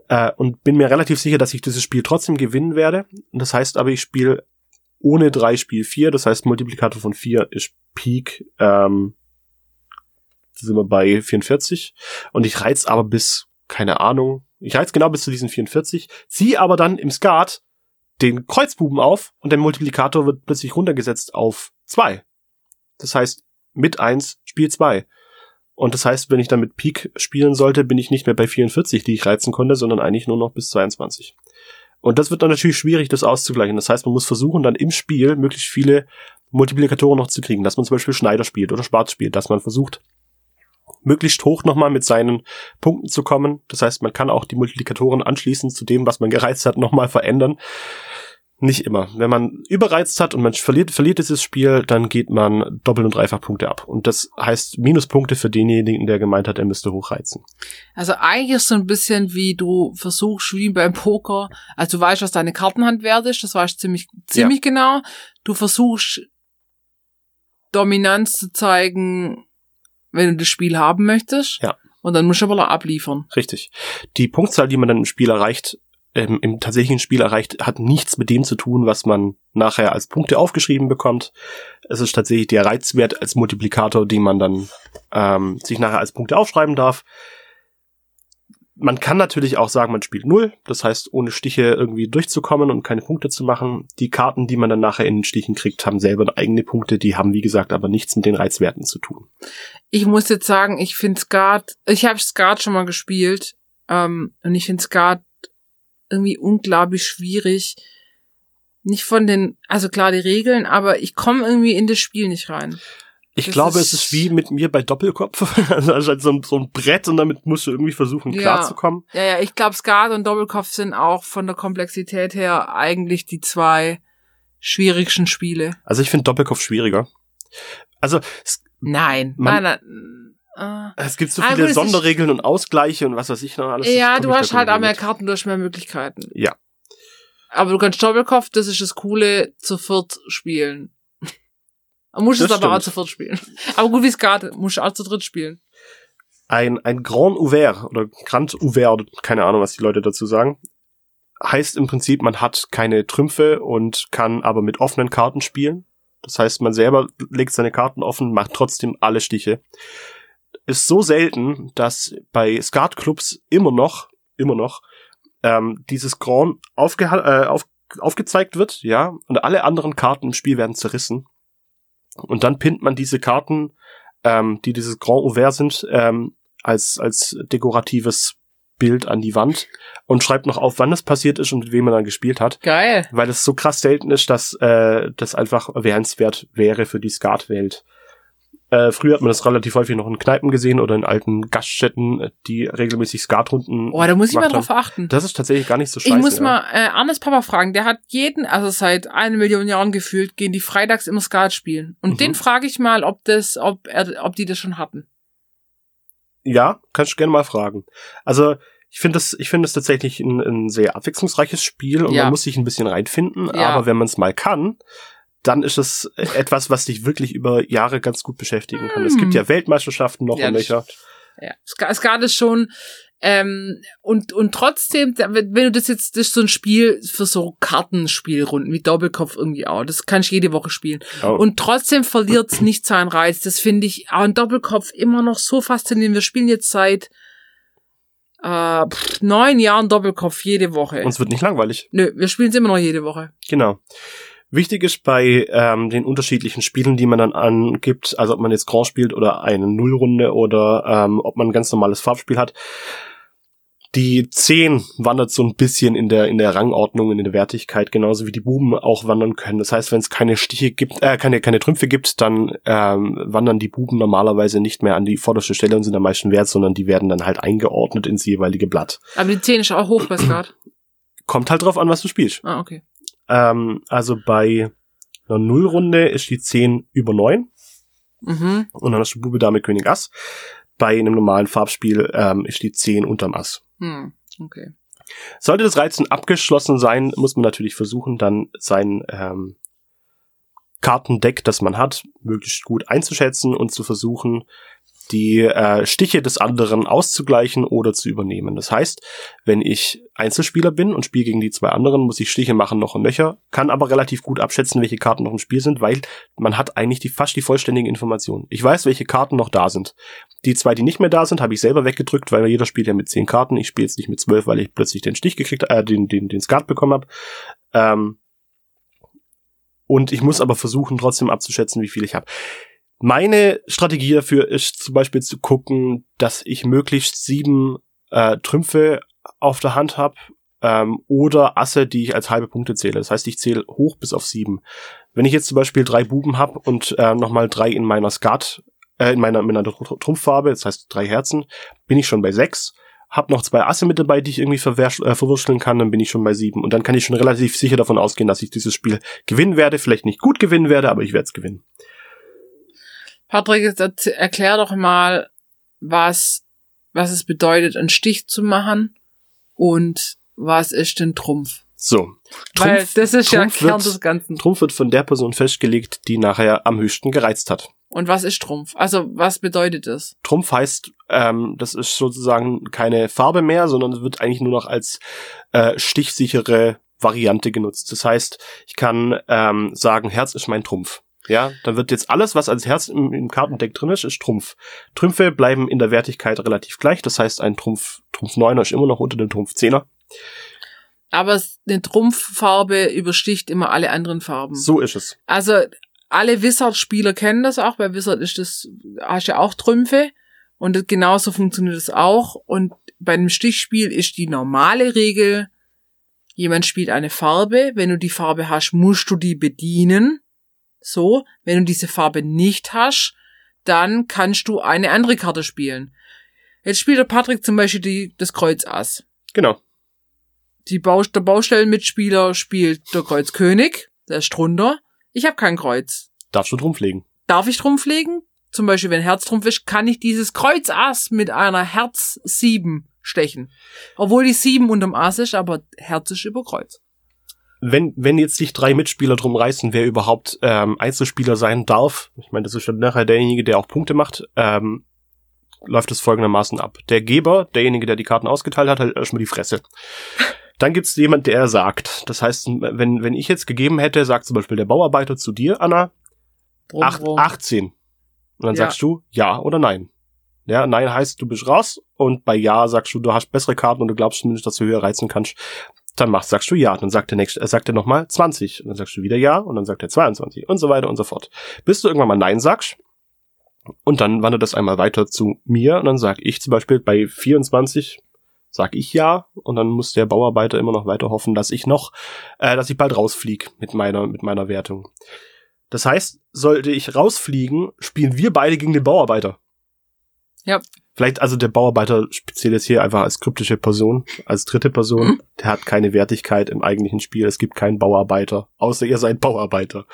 äh, und bin mir relativ sicher, dass ich dieses Spiel trotzdem gewinnen werde. Das heißt aber, ich spiele ohne drei Spiel vier. Das heißt, Multiplikator von vier ist Peak. Ähm, sind wir bei 44 und ich reiz aber bis keine Ahnung ich reiz genau bis zu diesen 44, ziehe aber dann im Skat den Kreuzbuben auf und der Multiplikator wird plötzlich runtergesetzt auf zwei. Das heißt, mit eins Spiel zwei. Und das heißt, wenn ich dann mit Peak spielen sollte, bin ich nicht mehr bei 44, die ich reizen konnte, sondern eigentlich nur noch bis 22. Und das wird dann natürlich schwierig, das auszugleichen. Das heißt, man muss versuchen, dann im Spiel möglichst viele Multiplikatoren noch zu kriegen, dass man zum Beispiel Schneider spielt oder Schwarz spielt, dass man versucht, möglichst hoch nochmal mit seinen Punkten zu kommen. Das heißt, man kann auch die Multiplikatoren anschließend zu dem, was man gereizt hat, nochmal verändern. Nicht immer. Wenn man überreizt hat und man verliert, verliert dieses Spiel, dann geht man doppelt und dreifach Punkte ab. Und das heißt Minuspunkte für denjenigen, der gemeint hat, er müsste hochreizen. Also eigentlich ist so ein bisschen wie du versuchst, wie beim Poker. Also du weißt, was deine Kartenhand wert ist. Das weißt du ziemlich, ziemlich ja. genau. Du versuchst Dominanz zu zeigen, wenn du das Spiel haben möchtest. Ja. Und dann musst du aber abliefern. Richtig. Die Punktzahl, die man dann im Spiel erreicht, ähm, im tatsächlichen Spiel erreicht, hat nichts mit dem zu tun, was man nachher als Punkte aufgeschrieben bekommt. Es ist tatsächlich der Reizwert als Multiplikator, den man dann ähm, sich nachher als Punkte aufschreiben darf man kann natürlich auch sagen, man spielt null, das heißt, ohne Stiche irgendwie durchzukommen und keine Punkte zu machen. Die Karten, die man dann nachher in den Stichen kriegt, haben selber eigene Punkte, die haben, wie gesagt, aber nichts mit den Reizwerten zu tun. Ich muss jetzt sagen, ich finde Skat, ich habe Skat schon mal gespielt, ähm, und ich finde Skat irgendwie unglaublich schwierig. Nicht von den, also klar die Regeln, aber ich komme irgendwie in das Spiel nicht rein. Ich das glaube, ist es ist wie mit mir bei Doppelkopf. (laughs) also halt so, ein, so ein Brett und damit musst du irgendwie versuchen, ja. klarzukommen. Ja, ja, ich glaube, Skat und Doppelkopf sind auch von der Komplexität her eigentlich die zwei schwierigsten Spiele. Also ich finde Doppelkopf schwieriger. Also nein, man, nein, nein. Äh, es gibt so viele Sonderregeln und Ausgleiche und was weiß ich noch alles. Ja, du hast halt auch mehr Karten, du hast mehr Möglichkeiten. Ja. Aber du kannst Doppelkopf, das ist das Coole, zu viert spielen. Man muss es aber auch zu viert spielen. (laughs) Aber gut, wie es gerade, muss auch zu dritt spielen. Ein, ein Grand Ouvert oder Grand Ouvert, oder keine Ahnung, was die Leute dazu sagen, heißt im Prinzip, man hat keine Trümpfe und kann aber mit offenen Karten spielen. Das heißt, man selber legt seine Karten offen, macht trotzdem alle Stiche. Ist so selten, dass bei Skatclubs immer noch, immer noch, ähm, dieses Grand aufge äh, auf aufgezeigt wird, ja, und alle anderen Karten im Spiel werden zerrissen. Und dann pinnt man diese Karten, ähm, die dieses Grand Ouvert sind, ähm, als, als dekoratives Bild an die Wand und schreibt noch auf, wann das passiert ist und mit wem man dann gespielt hat, Geil. weil es so krass selten ist, dass äh, das einfach erwähnenswert wäre für die Skatwelt. Äh, früher hat man das relativ häufig noch in Kneipen gesehen oder in alten Gaststätten, die regelmäßig Skatrunden. Oh, da muss ich mal drauf haben. achten. Das ist tatsächlich gar nicht so scheiße. Ich muss ja. mal äh, Arnes Papa fragen, der hat jeden, also seit eine Million Jahren gefühlt, gehen die freitags immer Skat spielen. Und Mhm. den frage ich mal, ob das, ob er, ob die das schon hatten. Ja, kannst du gerne mal fragen. Also ich finde das, ich finde es tatsächlich ein, ein sehr abwechslungsreiches Spiel und Ja. man muss sich ein bisschen reinfinden. Ja. Aber wenn man es mal kann, dann ist es etwas, was dich wirklich über Jahre ganz gut beschäftigen kann. Es gibt ja Weltmeisterschaften noch Ja, und nöcher. Ja, Ska- Skat ist schon ähm, und und trotzdem, wenn du das jetzt das ist so ein Spiel für so Kartenspielrunden wie Doppelkopf irgendwie auch, das kann ich jede Woche spielen. Oh. Und trotzdem verliert's nicht seinen Reiz. Das finde ich auch ein Doppelkopf immer noch so faszinierend. Wir spielen jetzt seit äh, pff, neun Jahren Doppelkopf jede Woche. Und es wird nicht langweilig. Nö, wir spielen es immer noch jede Woche. Genau. Wichtig ist bei ähm, den unterschiedlichen Spielen, die man dann angibt, also ob man jetzt Grand spielt oder eine Nullrunde oder ähm, ob man ein ganz normales Farbspiel hat, die 10 wandert so ein bisschen in der in der Rangordnung in der Wertigkeit, genauso wie die Buben auch wandern können. Das heißt, wenn es keine Stiche gibt, äh, keine keine Trümpfe gibt, dann ähm, wandern die Buben normalerweise nicht mehr an die vorderste Stelle und sind am meisten wert, sondern die werden dann halt eingeordnet ins jeweilige Blatt. Aber die 10 ist auch hoch bei Skat. Kommt halt drauf an, was du spielst. Ah, okay. Ähm, also bei einer Nullrunde ist die 10 über 9 Mhm. und dann hast du Bube, Dame, König, Ass. Bei einem normalen Farbspiel ähm, ist die 10 unterm Ass. Hm. Okay. Sollte das Reizen abgeschlossen sein, muss man natürlich versuchen, dann sein ähm, Kartendeck, das man hat, möglichst gut einzuschätzen und zu versuchen, die äh, Stiche des anderen auszugleichen oder zu übernehmen. Das heißt, wenn ich Einzelspieler bin und spiele gegen die zwei anderen, muss ich Stiche machen noch und nöcher, kann aber relativ gut abschätzen, welche Karten noch im Spiel sind, weil man hat eigentlich die, fast die vollständigen Informationen. Ich weiß, welche Karten noch da sind. Die zwei, die nicht mehr da sind, habe ich selber weggedrückt, weil jeder spielt ja mit zehn Karten. Ich spiele jetzt nicht mit zwölf, weil ich plötzlich den Stich gekriegt, äh, den, den, den Skat bekommen habe. Ähm, und ich muss aber versuchen, trotzdem abzuschätzen, wie viel ich habe. Meine Strategie dafür ist zum Beispiel zu gucken, dass ich möglichst sieben äh, Trümpfe auf der Hand habe ähm, oder Asse, die ich als halbe Punkte zähle. Das heißt, ich zähle hoch bis auf sieben. Wenn ich jetzt zum Beispiel drei Buben habe und äh, nochmal drei in meiner Skat, äh, in meiner, in meiner Tr- Trumpffarbe, das heißt drei Herzen, bin ich schon bei sechs. Hab noch zwei Asse mit dabei, die ich irgendwie äh, verwurschteln kann, dann bin ich schon bei sieben. Und dann kann ich schon relativ sicher davon ausgehen, dass ich dieses Spiel gewinnen werde. Vielleicht nicht gut gewinnen werde, aber ich werde es gewinnen. Patrick, erklär doch mal, was, was es bedeutet, einen Stich zu machen und was ist denn Trumpf? So. Weil das ist ja Trumpf Kern wird- des Ganzen. Trumpf wird von der Person festgelegt, die nachher am höchsten gereizt hat. Und was ist Trumpf? Also, was bedeutet das? Trumpf heißt, ähm, das ist sozusagen keine Farbe mehr, sondern es wird eigentlich nur noch als äh, stichsichere Variante genutzt. Das heißt, ich kann ähm, sagen, Herz ist mein Trumpf. Ja, dann wird jetzt alles, was als Herz im, im Kartendeck drin ist, ist Trumpf. Trümpfe bleiben in der Wertigkeit relativ gleich. Das heißt, ein Trumpf, Trumpf 9er ist immer noch unter dem Trumpf 10er. Aber eine Trumpffarbe übersticht immer alle anderen Farben. So ist es. Also, alle Wizard-Spieler kennen das auch. Bei Wizard ist das, hast du ja auch Trümpfe. Und das- genauso funktioniert es auch. Und bei einem Stichspiel ist die normale Regel, jemand spielt eine Farbe. Wenn du die Farbe hast, musst du die bedienen. So. Wenn du diese Farbe nicht hast, dann kannst du eine andere Karte spielen. Jetzt spielt der Patrick zum Beispiel die, das Kreuz Ass. Genau. Die Baust der Baustellenmitspieler spielt der Kreuz König, der ist drunter. Ich habe kein Kreuz. Darfst du Trumpf legen. Darf ich Trumpf legen? Zum Beispiel, wenn Herztrumpf ist, kann ich dieses Kreuz Ass mit einer Herz 7 stechen. Obwohl die 7 unterm Ass ist, aber Herz ist über Kreuz. Wenn, wenn jetzt sich drei Mitspieler drum reißen, wer überhaupt ähm, Einzelspieler sein darf, ich meine, das ist dann nachher derjenige, der auch Punkte macht, ähm, läuft es folgendermaßen ab. Der Geber, derjenige, der die Karten ausgeteilt hat, hat erstmal die Fresse. Dann gibt es jemand, der sagt. Das heißt, wenn, wenn ich jetzt gegeben hätte, sagt zum Beispiel der Bauarbeiter zu dir, Anna, Brumm, acht, brumm. 18. Und dann Ja. sagst du ja oder nein. Ja, nein heißt, du bist raus und bei ja sagst du, du hast bessere Karten und du glaubst zumindest, dass du höher reizen kannst. Dann machst, sagst du ja. Dann sagt der nächste, äh, sagt er nochmal 20. Und dann sagst du wieder ja und dann sagt er 22 und so weiter und so fort. Bis du irgendwann mal nein sagst. Und dann wandert das einmal weiter zu mir und dann sag ich zum Beispiel bei 24 sag ich ja und dann muss der Bauarbeiter immer noch weiter hoffen, dass ich noch, äh, dass ich bald rausflieg mit meiner mit meiner Wertung. Das heißt, sollte ich rausfliegen, spielen wir beide gegen den Bauarbeiter. Ja. Vielleicht also der Bauarbeiter speziell jetzt hier einfach als kryptische Person, als dritte Person. Der hat keine Wertigkeit im eigentlichen Spiel. Es gibt keinen Bauarbeiter, außer ihr seid Bauarbeiter.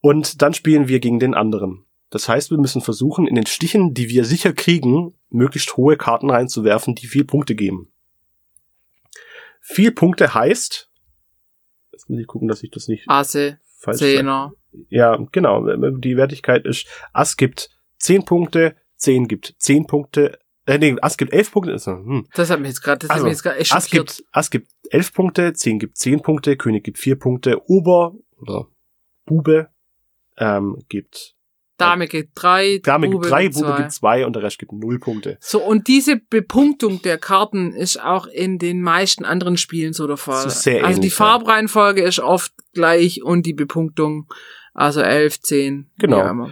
Und dann spielen wir gegen den anderen. Das heißt, wir müssen versuchen, in den Stichen, die wir sicher kriegen, möglichst hohe Karten reinzuwerfen, die viel Punkte geben. Viel Punkte heißt, jetzt muss ich gucken, dass ich das nicht Asse, falsch. Zehner. Ja, genau. Die Wertigkeit ist, Ass gibt 10 Punkte, 10 gibt 10 Punkte, äh, nee, Ass gibt 11 Punkte. Ist, hm. Das hat mich jetzt gerade, das Also, hat mich jetzt gerade echt Ass schockiert. gibt, Ass gibt 11 Punkte, 10 gibt 10 Punkte, König gibt 4 Punkte, Ober oder Bube ähm, gibt Dame gibt drei, Dame gibt 3, Bube zwei. gibt 2 und der Rest gibt 0 Punkte. So, und diese Bepunktung der Karten ist auch in den meisten anderen Spielen so der Fall. Ist sehr also die ja. Farbreihenfolge ist oft gleich und die Bepunktung, also 11, 10. Genau.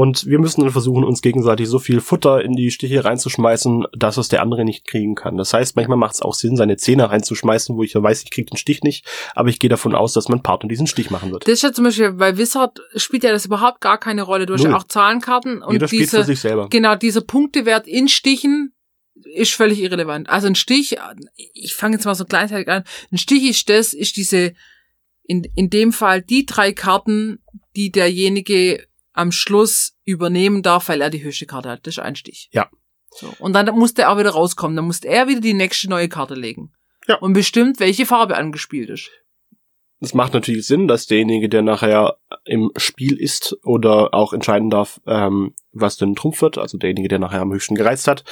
Und wir müssen dann versuchen, uns gegenseitig so viel Futter in die Stiche reinzuschmeißen, dass es der andere nicht kriegen kann. Das heißt, manchmal macht es auch Sinn, seine Zehner reinzuschmeißen, wo ich ja weiß, ich krieg den Stich nicht, aber ich gehe davon aus, dass mein Partner diesen Stich machen wird. Das ist ja zum Beispiel, bei Wizard spielt ja das überhaupt gar keine Rolle. Du hast Null. ja auch Zahlenkarten und Jeder spielt für diese, sich selber. genau, dieser Punktewert in Stichen ist völlig irrelevant. Also ein Stich, ich fange jetzt mal so gleichzeitig an, ein Stich ist das, ist diese, in, in dem Fall die drei Karten, die derjenige am Schluss übernehmen darf, weil er die höchste Karte hat. Das ist ein Stich. Ja. So. Und dann muss der auch wieder rauskommen. Dann muss er wieder die nächste neue Karte legen. Ja. Und bestimmt, welche Farbe angespielt ist. Es macht natürlich Sinn, dass derjenige, der nachher im Spiel ist oder auch entscheiden darf, ähm, was denn Trumpf wird, also derjenige, der nachher am höchsten gereizt hat,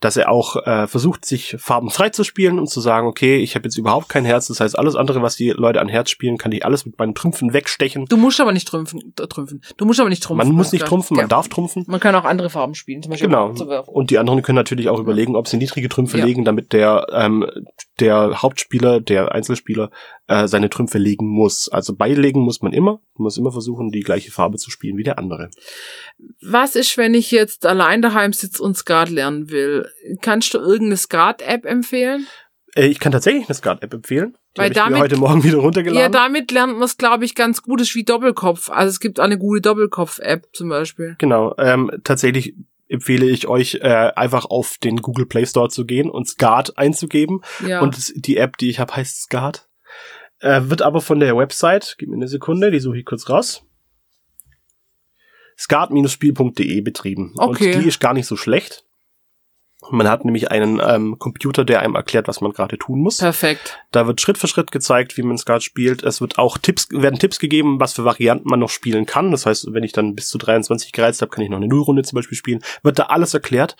dass er auch äh, versucht, sich farbenfrei zu spielen und zu sagen, okay, ich habe jetzt überhaupt kein Herz, das heißt, alles andere, was die Leute an Herz spielen, kann ich alles mit meinen Trümpfen wegstechen. Du musst aber nicht trümpfen. trümpfen. Du musst aber nicht trumpfen. Man muss nicht Ja. trumpfen, man Ja. darf trumpfen. Man kann auch andere Farben spielen, zum Beispiel Genau. Und die anderen können natürlich auch überlegen, ob sie niedrige Trümpfe Ja. legen, damit der ähm, der Hauptspieler, der Einzelspieler äh, seine Trümpfe legen muss. Also beilegen muss man immer. Man muss immer versuchen, die gleiche Farbe zu spielen wie der andere. Was ist, wenn ich jetzt allein daheim sitze und Skat lernen will? Kannst du irgendeine Skat-App empfehlen? Äh, ich kann tatsächlich eine Skat-App empfehlen. Die Weil damit- heute Morgen wieder runtergeladen. Ja, damit lernt man es, glaube ich, ganz gut. Das ist wie Doppelkopf. Also es gibt eine gute Doppelkopf-App zum Beispiel. Genau. Ähm, tatsächlich empfehle ich euch, äh, einfach auf den Google Play Store zu gehen und Skat einzugeben. Ja. Und die App, die ich habe, heißt Skat. Äh, wird aber von der Website, gib mir eine Sekunde, die suche ich kurz raus. skat-spiel.de betrieben. Okay. Und die ist gar nicht so schlecht. Man hat nämlich einen ähm, Computer, der einem erklärt, was man gerade tun muss. Perfekt. Da wird Schritt für Schritt gezeigt, wie man Skat spielt. Es wird auch Tipps, werden Tipps gegeben, was für Varianten man noch spielen kann. Das heißt, wenn ich dann bis zu 23 gereizt habe, kann ich noch eine Nullrunde zum Beispiel spielen. Wird da alles erklärt.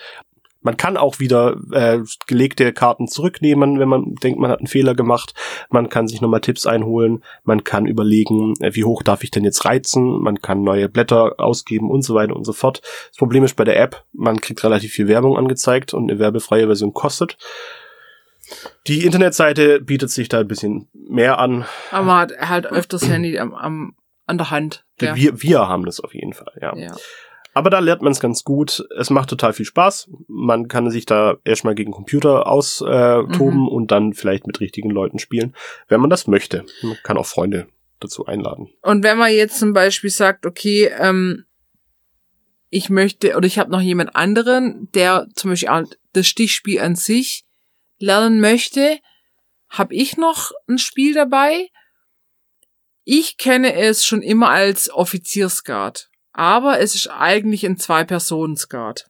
Man kann auch wieder äh, gelegte Karten zurücknehmen, wenn man denkt, man hat einen Fehler gemacht. Man kann sich nochmal Tipps einholen. Man kann überlegen, äh, wie hoch darf ich denn jetzt reizen. Man kann neue Blätter ausgeben und so weiter und so fort. Das Problem ist bei der App, man kriegt relativ viel Werbung angezeigt und eine werbefreie Version kostet. Die Internetseite bietet sich da ein bisschen mehr an. Aber man hat halt öfters Handy am, am, an der Hand. Ja. Wir, wir haben das auf jeden Fall, ja. ja. Aber da lernt man es ganz gut. Es macht total viel Spaß. Man kann sich da erstmal gegen Computer austoben toben Mhm. und dann vielleicht mit richtigen Leuten spielen, wenn man das möchte. Man kann auch Freunde dazu einladen. Und wenn man jetzt zum Beispiel sagt, okay, ähm, ich möchte oder ich habe noch jemand anderen, der zum Beispiel auch das Stichspiel an sich lernen möchte, habe ich noch ein Spiel dabei. Ich kenne es schon immer als Offizierskat, aber es ist eigentlich ein Zwei-Personen-Skat.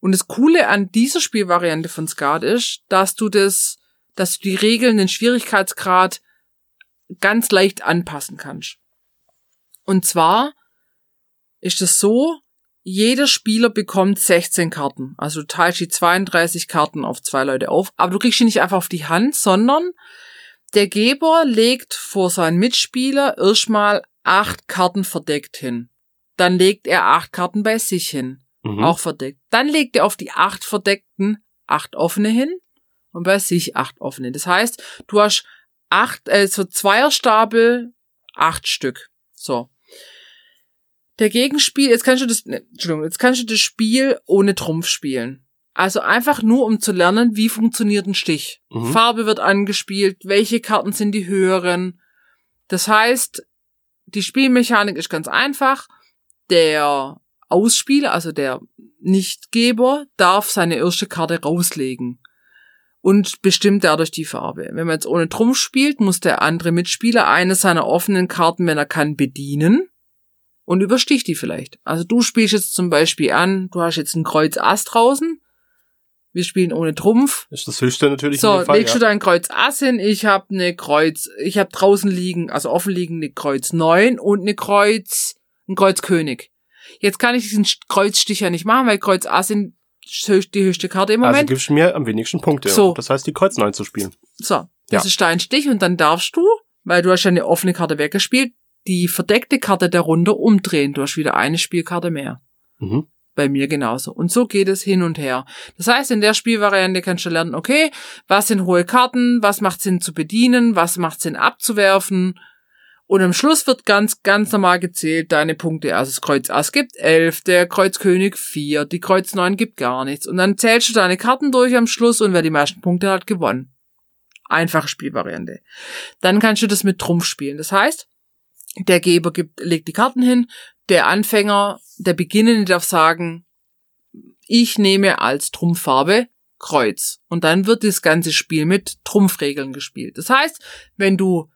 Und das Coole an dieser Spielvariante von Skat ist, dass du das dass du die Regeln, den Schwierigkeitsgrad ganz leicht anpassen kannst. Und zwar ist es so, jeder Spieler bekommt 16 Karten. Also du teilst die 32 Karten auf zwei Leute auf, aber du kriegst sie nicht einfach auf die Hand, sondern der Geber legt vor seinen Mitspieler erstmal acht Karten verdeckt hin. Dann legt er acht Karten bei sich hin, Mhm. auch verdeckt. Dann legt er auf die acht verdeckten acht offene hin und bei sich acht offene. Das heißt, du hast acht, äh, so Zweierstapel, acht Stück. So. Der Gegenspiel, jetzt kannst du das, ne, Entschuldigung, jetzt kannst du das Spiel ohne Trumpf spielen. Also einfach nur, um zu lernen, wie funktioniert ein Stich. Mhm. Farbe wird angespielt, welche Karten sind die höheren. Das heißt, die Spielmechanik ist ganz einfach. Der Ausspieler, also der Nichtgeber, darf seine erste Karte rauslegen und bestimmt dadurch die Farbe. Wenn man jetzt ohne Trumpf spielt, muss der andere Mitspieler eine seiner offenen Karten, wenn er kann, bedienen und übersticht die vielleicht. Also du spielst jetzt zum Beispiel an, du hast jetzt ein Kreuz Ass draußen, wir spielen ohne Trumpf, Ist das höchste natürlich so, in dem Fall, legst ja. du dein Kreuz Ass hin, ich habe eine Kreuz, ich habe draußen liegen, also offen liegen eine Kreuz 9 und eine Kreuz, ein Kreuz König. Jetzt kann ich diesen Kreuzstich ja nicht machen, weil Kreuz Ass sind die höchste Karte im Also Moment. gibst du mir am wenigsten Punkte. So. Das heißt, die Kreuz 9 zu spielen. so, das Ja. ist dein Stich und dann darfst du, weil du hast ja eine offene Karte weggespielt, die verdeckte Karte darunter umdrehen. Du hast wieder eine Spielkarte mehr. Mhm. Bei mir genauso. Und so geht es hin und her. Das heißt, in der Spielvariante kannst du lernen, okay, was sind hohe Karten, was macht Sinn zu bedienen, was macht Sinn abzuwerfen. Und am Schluss wird ganz, ganz normal gezählt deine Punkte. Also das Kreuz Ass gibt elf, der Kreuz König vier, die Kreuz neun gibt gar nichts. Und dann zählst du deine Karten durch am Schluss und wer die meisten Punkte hat, gewonnen. Einfache Spielvariante. Dann kannst du das mit Trumpf spielen. Das heißt, der Geber gibt, legt die Karten hin, der Anfänger, der Beginnende darf sagen, ich nehme als Trumpffarbe Kreuz. Und dann wird das ganze Spiel mit Trumpfregeln gespielt. Das heißt, wenn du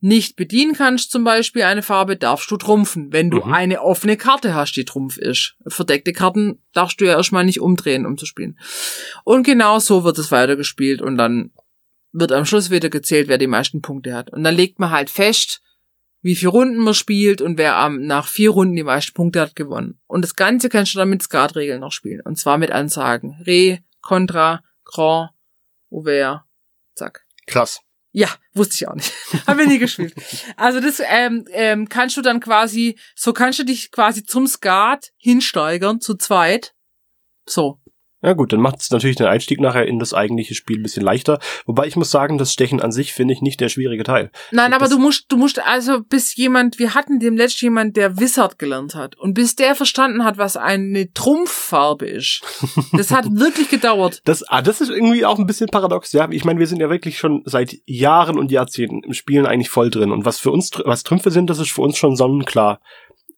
nicht bedienen kannst, zum Beispiel eine Farbe, darfst du trumpfen. Wenn du Mhm. eine offene Karte hast, die Trumpf ist. Verdeckte Karten darfst du ja erstmal nicht umdrehen, um zu spielen. Und genau so wird es weitergespielt und dann wird am Schluss wieder gezählt, wer die meisten Punkte hat. Und dann legt man halt fest, wie viele Runden man spielt und wer am, nach vier Runden die meisten Punkte hat, gewonnen. Und das Ganze kannst du dann mit Skatregeln noch spielen. Und zwar mit Ansagen. Re, Contra, Grand, Ouvert, zack. Krass. Ja, wusste ich auch nicht. (laughs) Haben wir nie gespielt. (laughs) Also das ähm, ähm, kannst du dann quasi, so kannst du dich quasi zum Skat hinsteigern, zu zweit. So. Ja gut, dann macht es natürlich den Einstieg nachher in das eigentliche Spiel ein bisschen leichter. Wobei ich muss sagen, das Stechen an sich finde ich nicht der schwierige Teil. Nein, aber Das- du musst, du musst, also bis jemand, wir hatten dem letzten jemand, der Wizard gelernt hat. Und bis der verstanden hat, was eine Trumpffarbe ist. (laughs) Das hat wirklich gedauert. Das, ah, das ist irgendwie auch ein bisschen paradox, ja. Ich meine, wir sind ja wirklich schon seit Jahren und Jahrzehnten im Spielen eigentlich voll drin. Und was für uns, was Trümpfe sind, das ist für uns schon sonnenklar.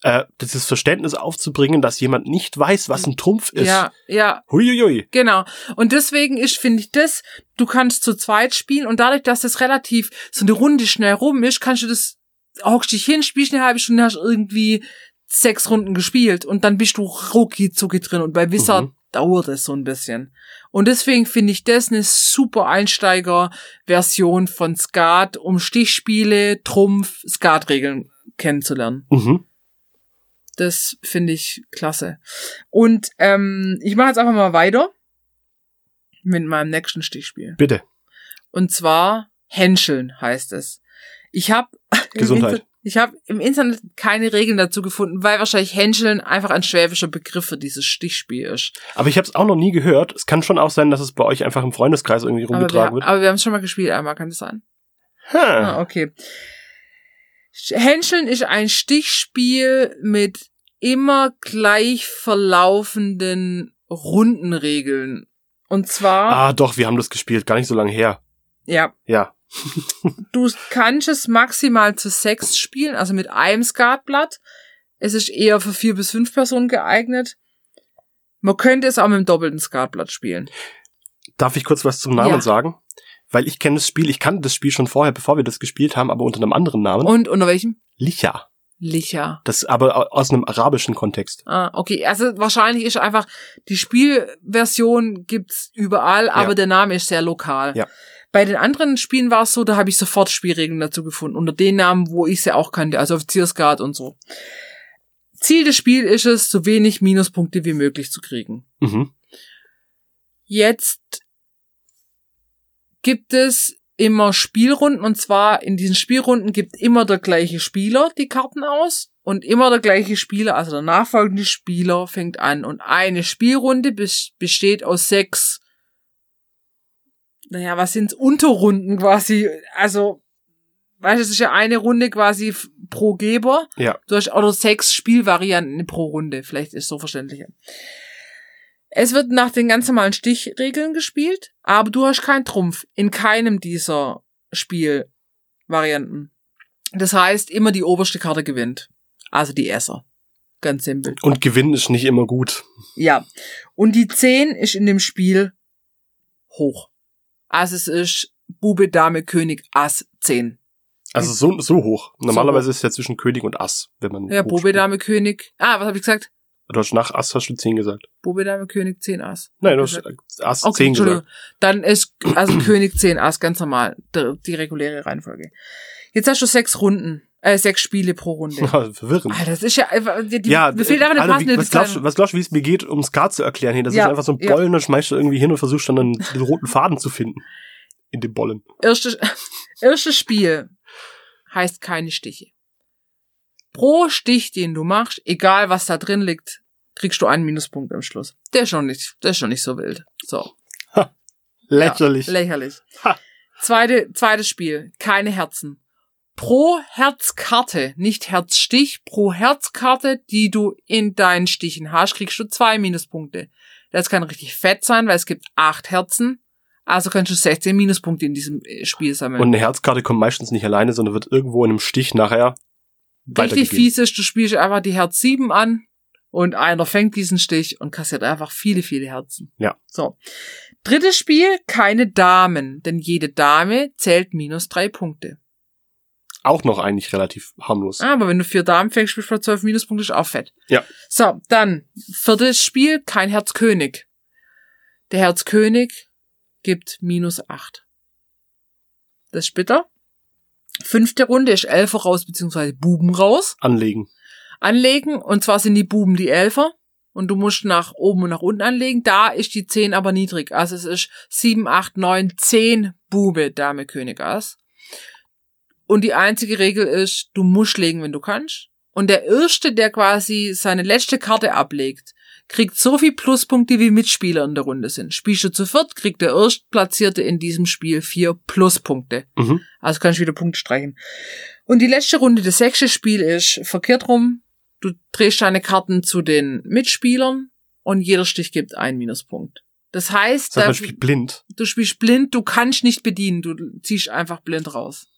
Äh, dieses Verständnis aufzubringen, dass jemand nicht weiß, was ein Trumpf ist. Ja, ja, Huiuiui. Genau. Und deswegen ist, finde ich, das, du kannst zu zweit spielen und dadurch, dass das relativ so eine Runde schnell rum ist, kannst du das, hockst dich hin, spielst eine halbe Stunde, hast irgendwie sechs Runden gespielt und dann bist du rucki zucki drin und bei Wizard Mhm. dauert es so ein bisschen. Und deswegen finde ich das eine super Einsteiger-Version von Skat, um Stichspiele, Trumpf, Skatregeln kennenzulernen. Mhm. Das finde ich klasse. Und ähm, ich mache jetzt einfach mal weiter mit meinem nächsten Stichspiel. Bitte. Und zwar Henscheln heißt es. Ich habe Gesundheit. Ich habe im Internet keine Regeln dazu gefunden, weil wahrscheinlich Henscheln einfach ein schwäbischer Begriff für dieses Stichspiel ist. Aber ich habe es auch noch nie gehört. Es kann schon auch sein, dass es bei euch einfach im Freundeskreis irgendwie Aber wir, rumgetragen wird. aber wir haben es schon mal gespielt einmal, kann das sein? Ha. Ah, okay. Henscheln ist ein Stichspiel mit immer gleich verlaufenden Rundenregeln. Und zwar, Ah, doch, wir haben das gespielt, gar nicht so lange her. ja, Ja. (laughs) du kannst es maximal zu sechs spielen, also mit einem Skatblatt. Es ist eher für vier bis fünf Personen geeignet. Man könnte es auch mit dem doppelten Skatblatt spielen. Darf ich kurz was zum Namen Ja. sagen? Weil ich kenne das Spiel, ich kannte das Spiel schon vorher, bevor wir das gespielt haben, aber unter einem anderen Namen. Und unter welchem? Licha. Licha. Das aber au- aus einem arabischen Kontext. Ah, okay. Also wahrscheinlich ist einfach, die Spielversion gibt's überall, aber Ja. der Name ist sehr lokal. Ja. Bei den anderen Spielen war es so, da habe ich sofort Spielregeln dazu gefunden, unter den Namen, wo ich sie auch kannte, also Offiziersguard und so. Ziel des Spiels ist es, so wenig Minuspunkte wie möglich zu kriegen. Mhm. Jetzt gibt es immer Spielrunden und zwar in diesen Spielrunden gibt immer der gleiche Spieler die Karten aus und immer der gleiche Spieler, also der nachfolgende Spieler fängt an und eine Spielrunde bes- besteht aus sechs, naja, was sind's, Unterrunden quasi, also, weißt du, es ist ja eine Runde quasi pro Geber. Ja. Du hast oder sechs Spielvarianten pro Runde, vielleicht ist so verständlicher. Es wird nach den ganz normalen Stichregeln gespielt, aber du hast keinen Trumpf in keinem dieser Spielvarianten. Das heißt, immer die oberste Karte gewinnt. Also die Esser. Ganz simpel. Und Gewinn ist nicht immer gut. Ja. Und die 10 ist in dem Spiel hoch. Also es ist Bube, Dame, König, Ass, 10. Also so, so hoch. Normalerweise ist es ja zwischen König und Ass, wenn man. Ja, hoch Bube. Dame, König. Ah, was habe ich gesagt? Du hast nach Ass hast du 10 gesagt. Bube, Dame, König, 10 Ass. Nein, du hast Ass Okay, 10 Entschuldigung. gesagt. Dann ist also König 10 Ass ganz normal. Die, die reguläre Reihenfolge. Jetzt hast du sechs Runden, äh, sechs Spiele pro Runde. (laughs) Ja, verwirrend. Alter, das ist ja einfach, die, ja, mir fehlt einfach eine Alter, passende wie, was, glaubst, du- was glaubst du, wie es mir geht, um Skat zu erklären? Hier, das Ja, ist einfach so ein ja. Bollen, dann schmeißt du irgendwie hin und versuchst dann einen, den roten Faden zu finden. In dem Bollen. Erstes, (laughs) erstes Spiel heißt keine Stiche. Pro Stich, den du machst, egal was da drin liegt, kriegst du einen Minuspunkt am Schluss. Der ist schon nicht, der ist schon nicht so wild. So. Lächerlich. Ja, lächerlich. Ha. Zweite, zweites Spiel. Keine Herzen. Pro Herzkarte, nicht Herzstich, pro Herzkarte, die du in deinen Stichen hast, kriegst du zwei Minuspunkte. Das kann richtig fett sein, weil es gibt acht Herzen. Also kannst du 16 Minuspunkte in diesem äh, Spiel sammeln. und eine Herzkarte kommt meistens nicht alleine, sondern wird irgendwo in einem Stich nachher richtig fies ist, du spielst einfach die Herz 7 an und einer fängt diesen Stich und kassiert einfach viele, viele Herzen. Ja. So. Drittes Spiel, keine Damen, denn jede Dame zählt minus drei Punkte. Auch noch eigentlich relativ harmlos. Aber wenn du vier Damen fängst, spielst du zwölf Minuspunkte, ist auch fett. Ja. So, dann, viertes Spiel, kein Herzkönig. Der Herzkönig gibt minus acht. Das ist bitter. Fünfte Runde ist Elfer raus, beziehungsweise Buben raus. Anlegen. Anlegen, und zwar sind die Buben die Elfer. Und du musst nach oben und nach unten anlegen. Da ist die 10 aber niedrig. Also es ist 7, 8, 9, 10 Bube, Dame, König, Ass. Und die einzige Regel ist, du musst legen, wenn du kannst. Und der Erste, der quasi seine letzte Karte ablegt, kriegt so viel Pluspunkte, wie Mitspieler in der Runde sind. Spielst du zu viert, kriegt der Erstplatzierte in diesem Spiel vier Pluspunkte. Mhm. Also kannst du wieder Punkte streichen. Und die letzte Runde, das sechste Spiel ist verkehrt rum. Du drehst deine Karten zu den Mitspielern und jeder Stich gibt einen Minuspunkt. Das heißt, Das heißt, man spielt blind. du spielst blind, du kannst nicht bedienen, du ziehst einfach blind raus.